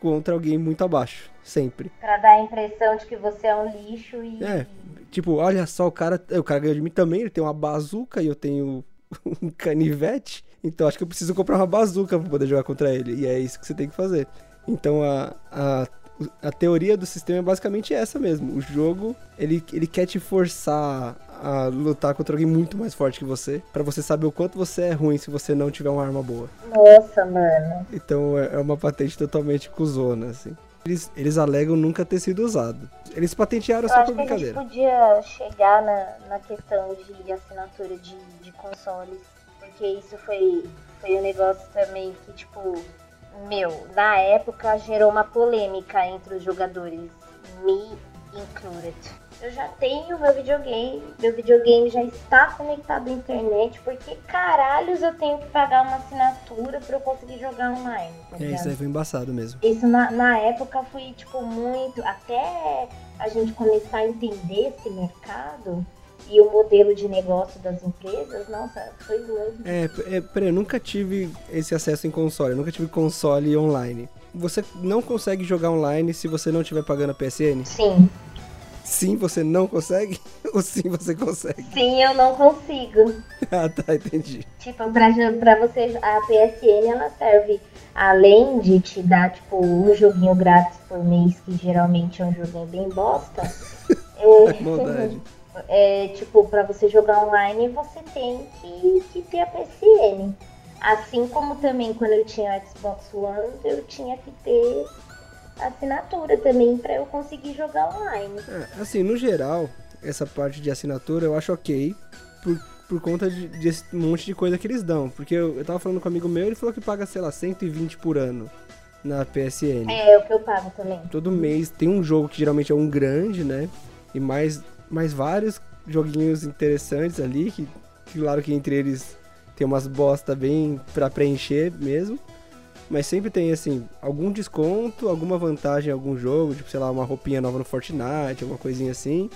contra alguém muito abaixo, sempre. pra dar a impressão de que você é um lixo e. É, tipo, olha só, o cara, o cara ganhou de mim também, ele tem uma bazuca e eu tenho <laughs> um canivete, então acho que eu preciso comprar uma bazuca pra poder jogar contra ele, e é isso que você tem que fazer. Então a, a, a teoria do sistema é basicamente essa mesmo, o jogo, ele, ele quer te forçar a lutar contra alguém muito mais forte que você, pra você saber o quanto você é ruim se você não tiver uma arma boa. Nossa, mano. Então é é uma patente totalmente cuzona, assim. Eles, eles alegam nunca ter sido usado. Eles patentearam Eu só por que a gente brincadeira. podia chegar na, na questão de assinatura de, de consoles, porque isso foi, foi um negócio também que, tipo, meu, na época gerou uma polêmica entre os jogadores, me included. Eu já tenho meu videogame, meu videogame já está conectado à internet, porque caralhos eu tenho que pagar uma assinatura pra eu conseguir jogar online, tá É, isso aí foi embaçado mesmo. Isso na, na época foi, tipo, muito. Até a gente começar a entender esse mercado e o modelo de negócio das empresas, nossa, foi muito. É, é, peraí, eu nunca tive esse acesso em console, eu nunca tive console online. Você não consegue jogar online se você não estiver pagando a PSN? Sim, Sim, você não consegue? <laughs> Ou sim, você consegue? sim, eu não consigo. <laughs> ah, tá, entendi. Tipo, pra, pra você, a PSN ela serve, além de te dar, tipo, um joguinho grátis por mês, que geralmente é um joguinho bem bosta. <laughs> é, Maldade. é, tipo, pra você jogar online, você tem que, que ter a PSN. Assim como também quando eu tinha o Xbox One, eu tinha que ter assinatura também pra eu conseguir jogar online. É, assim, no geral, essa parte de assinatura eu acho ok, por, por conta de, desse monte de coisa que eles dão. Porque eu, eu tava falando com um amigo meu, ele falou que paga, sei lá, 120 por ano na PSN. É, o que eu pago também. todo mês tem um jogo que geralmente é um grande, né? E mais, mais vários joguinhos interessantes ali, que, que claro que entre eles tem umas bosta bem pra preencher mesmo. Mas sempre tem, assim, algum desconto, alguma vantagem em algum jogo, tipo, sei lá, uma roupinha nova no Fortnite, alguma coisinha assim.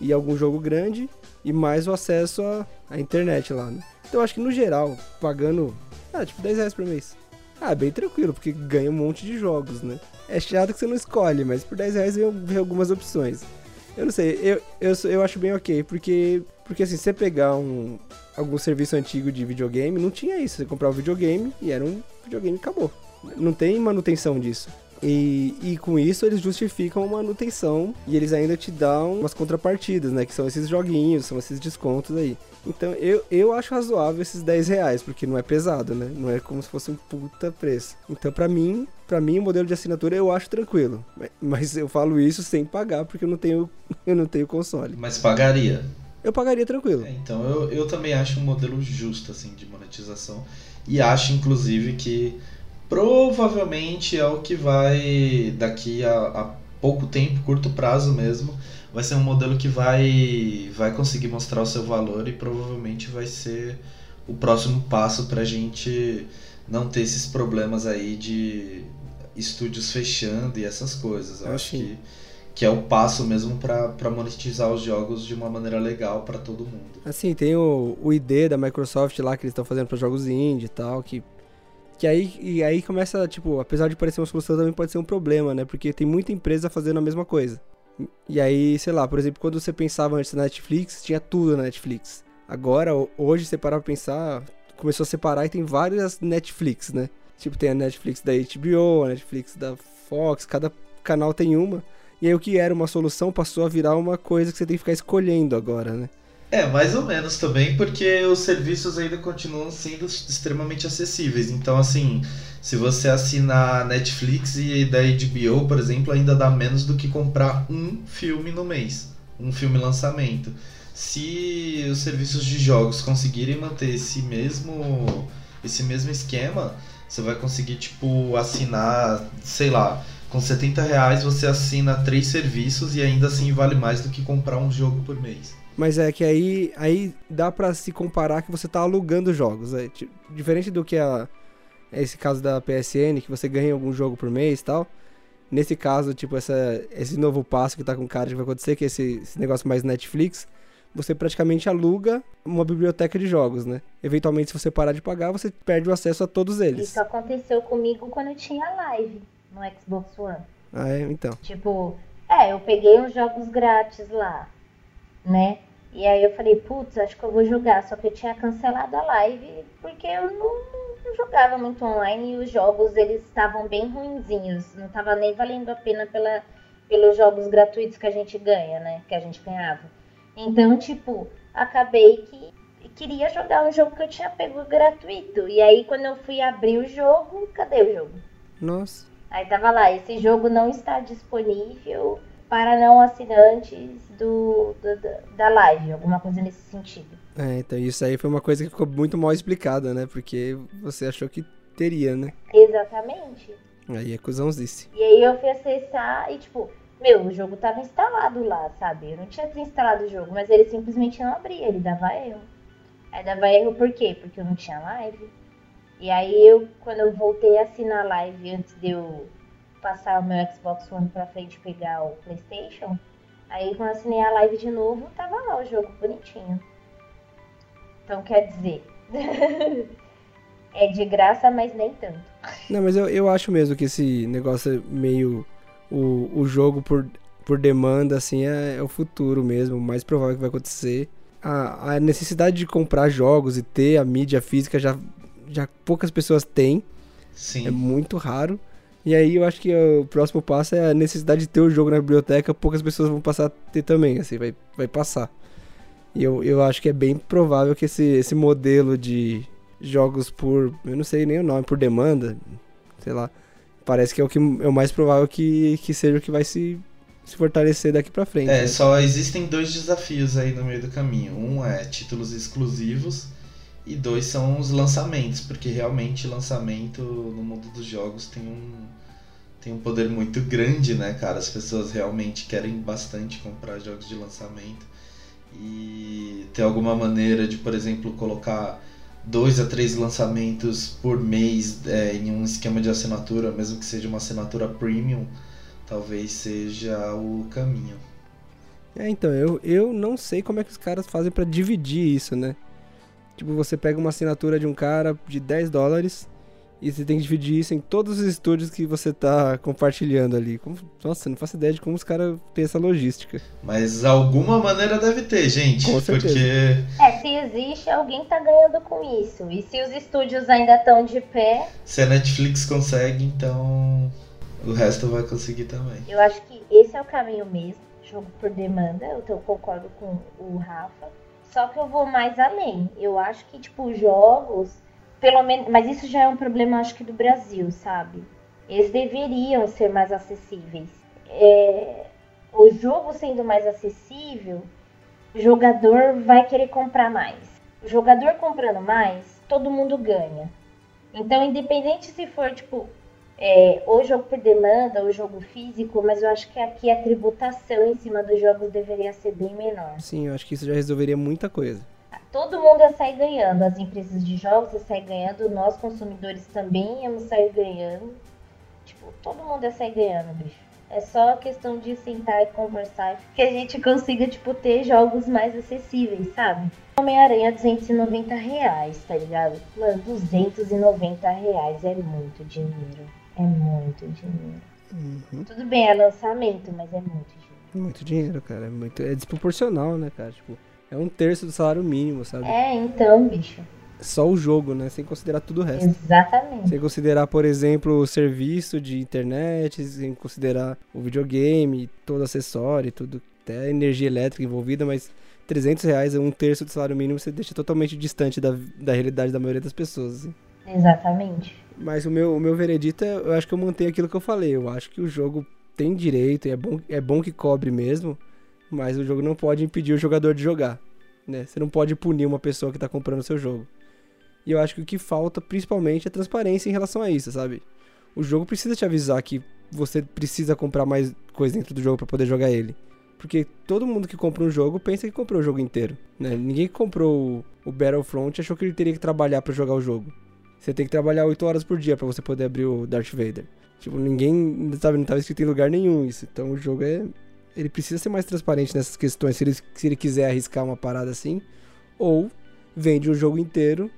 E algum jogo grande, e mais o acesso à, à internet lá, né? Então eu acho que no geral, pagando, ah, tipo, 10 reais por mês. Ah, bem tranquilo, porque ganha um monte de jogos, né? É chato que você não escolhe, mas por 10 reais vem, algumas opções. Eu não sei, eu, eu, eu acho bem ok, porque, porque assim, você pegar um, algum serviço antigo de videogame, não tinha isso. Você comprava um videogame e era um videogame acabou. Não tem manutenção disso. E, e com isso eles justificam a manutenção e eles ainda te dão umas contrapartidas, né? Que são esses joguinhos, são esses descontos aí. Então eu, eu acho razoável esses 10 reais, porque não é pesado, né? Não é como se fosse um puta preço. Então pra mim, para mim o modelo de assinatura eu acho tranquilo. Mas eu falo isso sem pagar, porque eu não tenho, <laughs> eu não tenho console. Mas pagaria. Eu pagaria tranquilo. É, então eu, eu também acho um modelo justo assim de monetização e acho inclusive que provavelmente é o que vai daqui a, a pouco tempo, curto prazo mesmo, vai ser um modelo que vai vai conseguir mostrar o seu valor e provavelmente vai ser o próximo passo para a gente não ter esses problemas aí de estúdios fechando e essas coisas. Eu Ah, acho que, que é o passo mesmo para monetizar os jogos de uma maneira legal para todo mundo. Assim, tem o, o ID da Microsoft lá que eles estão fazendo para jogos indie e tal, que que aí e aí começa, tipo, apesar de parecer uma solução também pode ser um problema, né? Porque tem muita empresa fazendo a mesma coisa. E aí, sei lá, por exemplo, quando você pensava antes na Netflix, tinha tudo na Netflix. Agora, ho- hoje você parar pra pensar, começou a separar e tem várias Netflix, né? Tipo, tem a Netflix da HBO, a Netflix da Fox, cada canal tem uma. E aí o que era uma solução passou a virar uma coisa que você tem que ficar escolhendo agora, né? É, mais ou menos também, porque os serviços ainda continuam sendo extremamente acessíveis. Então, assim, se você assinar Netflix e da HBO, por exemplo, ainda dá menos do que comprar um filme no mês, um filme lançamento. Se os serviços de jogos conseguirem manter esse mesmo esse mesmo esquema, você vai conseguir tipo assinar, sei lá, com 70 reais você assina três serviços e ainda assim vale mais do que comprar um jogo por mês. Mas é que aí, aí dá pra se comparar que você tá alugando jogos. É, ti- diferente do que a, é esse caso da PSN, que você ganha algum jogo por mês e tal. Nesse caso, tipo, essa, esse novo passo que tá com cara que vai acontecer, que é esse, esse negócio mais Netflix, você praticamente aluga uma biblioteca de jogos, né? Eventualmente, se você parar de pagar, você perde o acesso a todos eles. Isso aconteceu comigo quando eu tinha live no Xbox One. Ah, é? Então. Tipo, é, eu peguei uns jogos grátis lá, né? E aí eu falei, putz, acho que eu vou jogar. Só que eu tinha cancelado a live porque eu não, não jogava muito online e os jogos eles estavam bem ruinzinhos. Não tava nem valendo a pena pela, pelos jogos gratuitos que a gente ganha, né? Que a gente ganhava. Então, tipo, acabei que queria jogar um jogo que eu tinha pego gratuito. E aí quando eu fui abrir o jogo, cadê o jogo? Nossa. Aí tava lá, esse jogo não está disponível para não assinantes do, do- da- live, alguma coisa nesse sentido. É, então isso aí foi uma coisa que ficou muito mal explicada, né? Porque você achou que teria, né? Exatamente. Aí é cuzãozice. E aí eu fui acessar e tipo, meu, o jogo tava instalado lá, sabe? Eu não tinha desinstalado o jogo, mas ele simplesmente não abria, ele dava erro. Aí dava erro por quê? Porque eu não tinha live. E aí eu, quando eu voltei a assinar live antes de eu passar o meu Xbox One pra frente e pegar o Playstation, aí quando eu assinei a live de novo, tava lá o jogo bonitinho. Então quer dizer, <laughs> é de graça, mas nem tanto. Não, mas eu, eu acho mesmo que esse negócio é meio. O, o jogo por, por demanda, assim, é, é o futuro mesmo, o mais provável que vai acontecer. A, a necessidade de comprar jogos e ter a mídia física já, já poucas pessoas têm, Sim. é muito raro. E aí eu acho que o próximo passo é a necessidade de ter o jogo na biblioteca, poucas pessoas vão passar a ter também, assim, vai, vai passar. E eu, eu acho que é bem provável que esse, esse modelo de jogos por. Eu não sei nem o nome, por demanda, sei lá. Parece que é o que é o mais provável que, que seja o que vai se, se fortalecer daqui pra frente. É, né? só existem dois desafios aí no meio do caminho. Um é títulos exclusivos e dois são os lançamentos, porque realmente lançamento no mundo dos jogos tem um tem um poder muito grande, né, cara? As pessoas realmente querem bastante comprar jogos de lançamento e ter alguma maneira de, por exemplo, colocar dois a três lançamentos por mês é, em um esquema de assinatura, mesmo que seja uma assinatura premium, talvez seja o caminho. É, então, eu, eu não sei como é que os caras fazem pra dividir isso, né? Tipo, você pega uma assinatura de um cara de 10 dólares e você tem que dividir isso em todos os estúdios que você tá compartilhando ali. Como- nossa, não faço ideia de como os caras têm essa logística. Mas alguma maneira deve ter, gente. Com certeza. porque É, se existe, alguém tá ganhando com isso. E se os estúdios ainda estão de pé, se a Netflix consegue, então o resto vai conseguir também. eu acho que esse é o caminho mesmo. Jogo por demanda, eu concordo com o Rafa. Só que eu vou mais além. Eu acho que, tipo, jogos, pelo menos. Mas isso já é um problema, acho que, do Brasil, sabe? Eles deveriam ser mais acessíveis. É, o jogo sendo mais acessível, o jogador vai querer comprar mais. O jogador comprando mais, todo mundo ganha. Então, independente se for, tipo, é, ou jogo por demanda ou jogo físico, mas eu acho que aqui a tributação em cima dos jogos deveria ser bem menor. Sim, eu acho que isso já resolveria muita coisa. Todo mundo ia sair ganhando, as empresas de jogos iam sair ganhando, nós consumidores também íamos sair ganhando. Tipo, todo mundo ia sair ganhando, bicho. É só questão de sentar e conversar que a gente consiga, tipo, ter jogos mais acessíveis, sabe? Homem-Aranha 290 reais, tá ligado? Mano, 290 reais é muito dinheiro. É muito dinheiro. Uhum. Tudo bem, é lançamento, mas é muito dinheiro. Muito dinheiro, cara. É, muito... é desproporcional, né, cara? Tipo, é um terço do salário mínimo, sabe? É, então, bicho. Só o jogo, né? Sem considerar tudo o resto. Exatamente. Sem considerar, por exemplo, o serviço de internet, sem considerar o videogame, todo acessório, tudo, até a energia elétrica envolvida, mas 300 reais é um terço do salário mínimo, você deixa totalmente distante da, da realidade da maioria das pessoas. Assim. Exatamente. Mas o meu, o meu veredito, é, eu acho que eu mantenho aquilo que eu falei. Eu acho que o jogo tem direito, é bom, é bom que cobre mesmo, mas o jogo não pode impedir o jogador de jogar. Né? Você não pode punir uma pessoa que está comprando o seu jogo. E eu acho que o que falta principalmente é transparência em relação a isso, sabe? O jogo precisa te avisar que você precisa comprar mais coisa dentro do jogo para poder jogar ele. Porque todo mundo que compra um jogo pensa que comprou o jogo inteiro. Né? Ninguém que comprou o Battlefront achou que ele teria que trabalhar para jogar o jogo. Você tem que trabalhar 8 horas por dia para você poder abrir o Darth Vader. Tipo, ninguém, sabe, não estava escrito em lugar nenhum isso. Então o jogo é. Ele precisa ser mais transparente nessas questões, se ele, se ele quiser arriscar uma parada assim. Ou vende o jogo inteiro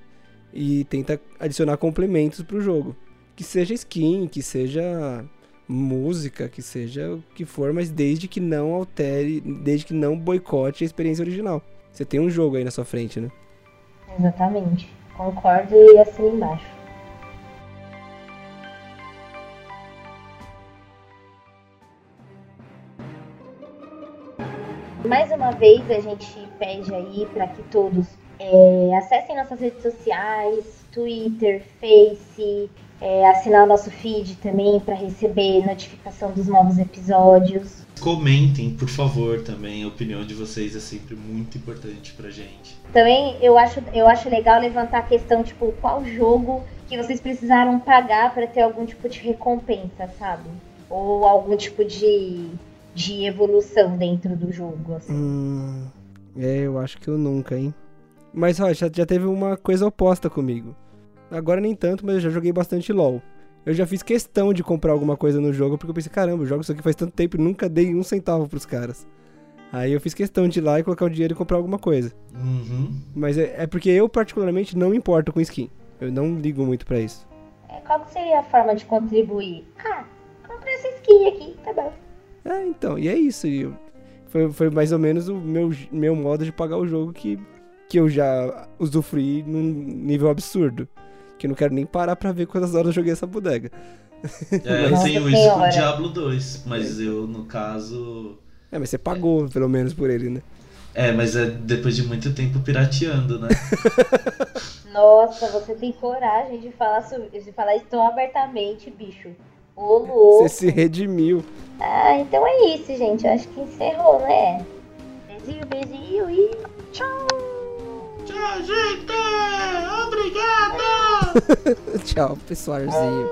e tenta adicionar complementos pro jogo. Que seja skin, que seja música, que seja o que for, mas desde que não altere, desde que não boicote a experiência original. Você tem um jogo aí na sua frente, né? Exatamente. Concordo e assino embaixo. Mais uma vez a gente pede aí para que todos é, acessem nossas redes sociais, Twitter, Face, é, assinar o nosso feed também para receber notificação dos novos episódios. Comentem, por favor, também. A opinião de vocês é sempre muito importante pra gente. Também eu acho, eu acho legal levantar a questão, tipo, qual jogo que vocês precisaram pagar para ter algum tipo de recompensa, sabe? Ou algum tipo de, de evolução dentro do jogo, assim. Hum, é, eu acho que eu nunca, hein? Mas ó, já, já teve uma coisa oposta comigo. Agora nem tanto, mas eu já joguei bastante LoL. Eu já fiz questão de comprar alguma coisa no jogo, porque eu pensei, caramba, eu jogo isso aqui faz tanto tempo e nunca dei um centavo pros caras. Aí eu fiz questão de ir lá e colocar o dinheiro e comprar alguma coisa. Uhum. Mas é, é porque eu, particularmente, não me importo com skin. Eu não ligo muito pra isso. É, qual que seria a forma de contribuir? Ah, comprei essa skin aqui, tá bom. É, então, e é isso. E eu- foi, foi mais ou menos o meu, meu modo de pagar o jogo que, que eu já usufruí num nível absurdo. Que eu não quero nem parar pra ver quantas horas eu joguei essa bodega. É, eu tenho isso com. Diablo 2, mas eu, no caso. É, mas você pagou, pelo menos, por ele, né? É, mas é depois de muito tempo pirateando, né? <laughs> Nossa, você tem coragem de falar, sobre, de falar isso tão abertamente, bicho. Ô, louco. Você se redimiu. Ah, então é isso, gente. Eu acho que encerrou, né? Beijinho, beijinho e tchau! Tchau, gente! Obrigado! <laughs> Tchau, pessoalzinho.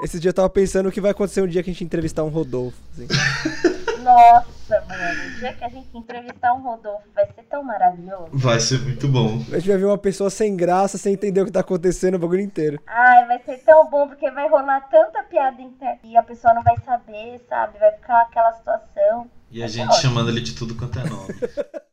Esse dia eu tava pensando o que vai acontecer um dia que a gente entrevistar um Rodolfo. assim. <laughs> Nossa, mano. O dia que a gente entrevistar um Rodolfo vai ser tão maravilhoso. Vai ser muito bom. A gente vai ver uma pessoa sem graça, sem entender o que tá acontecendo o bagulho inteiro. Ai, vai ser tão bom porque vai rolar tanta piada interna e a pessoa não vai saber, sabe? Vai ficar aquela situação. E a gente chamando ele de tudo quanto é nome. <laughs>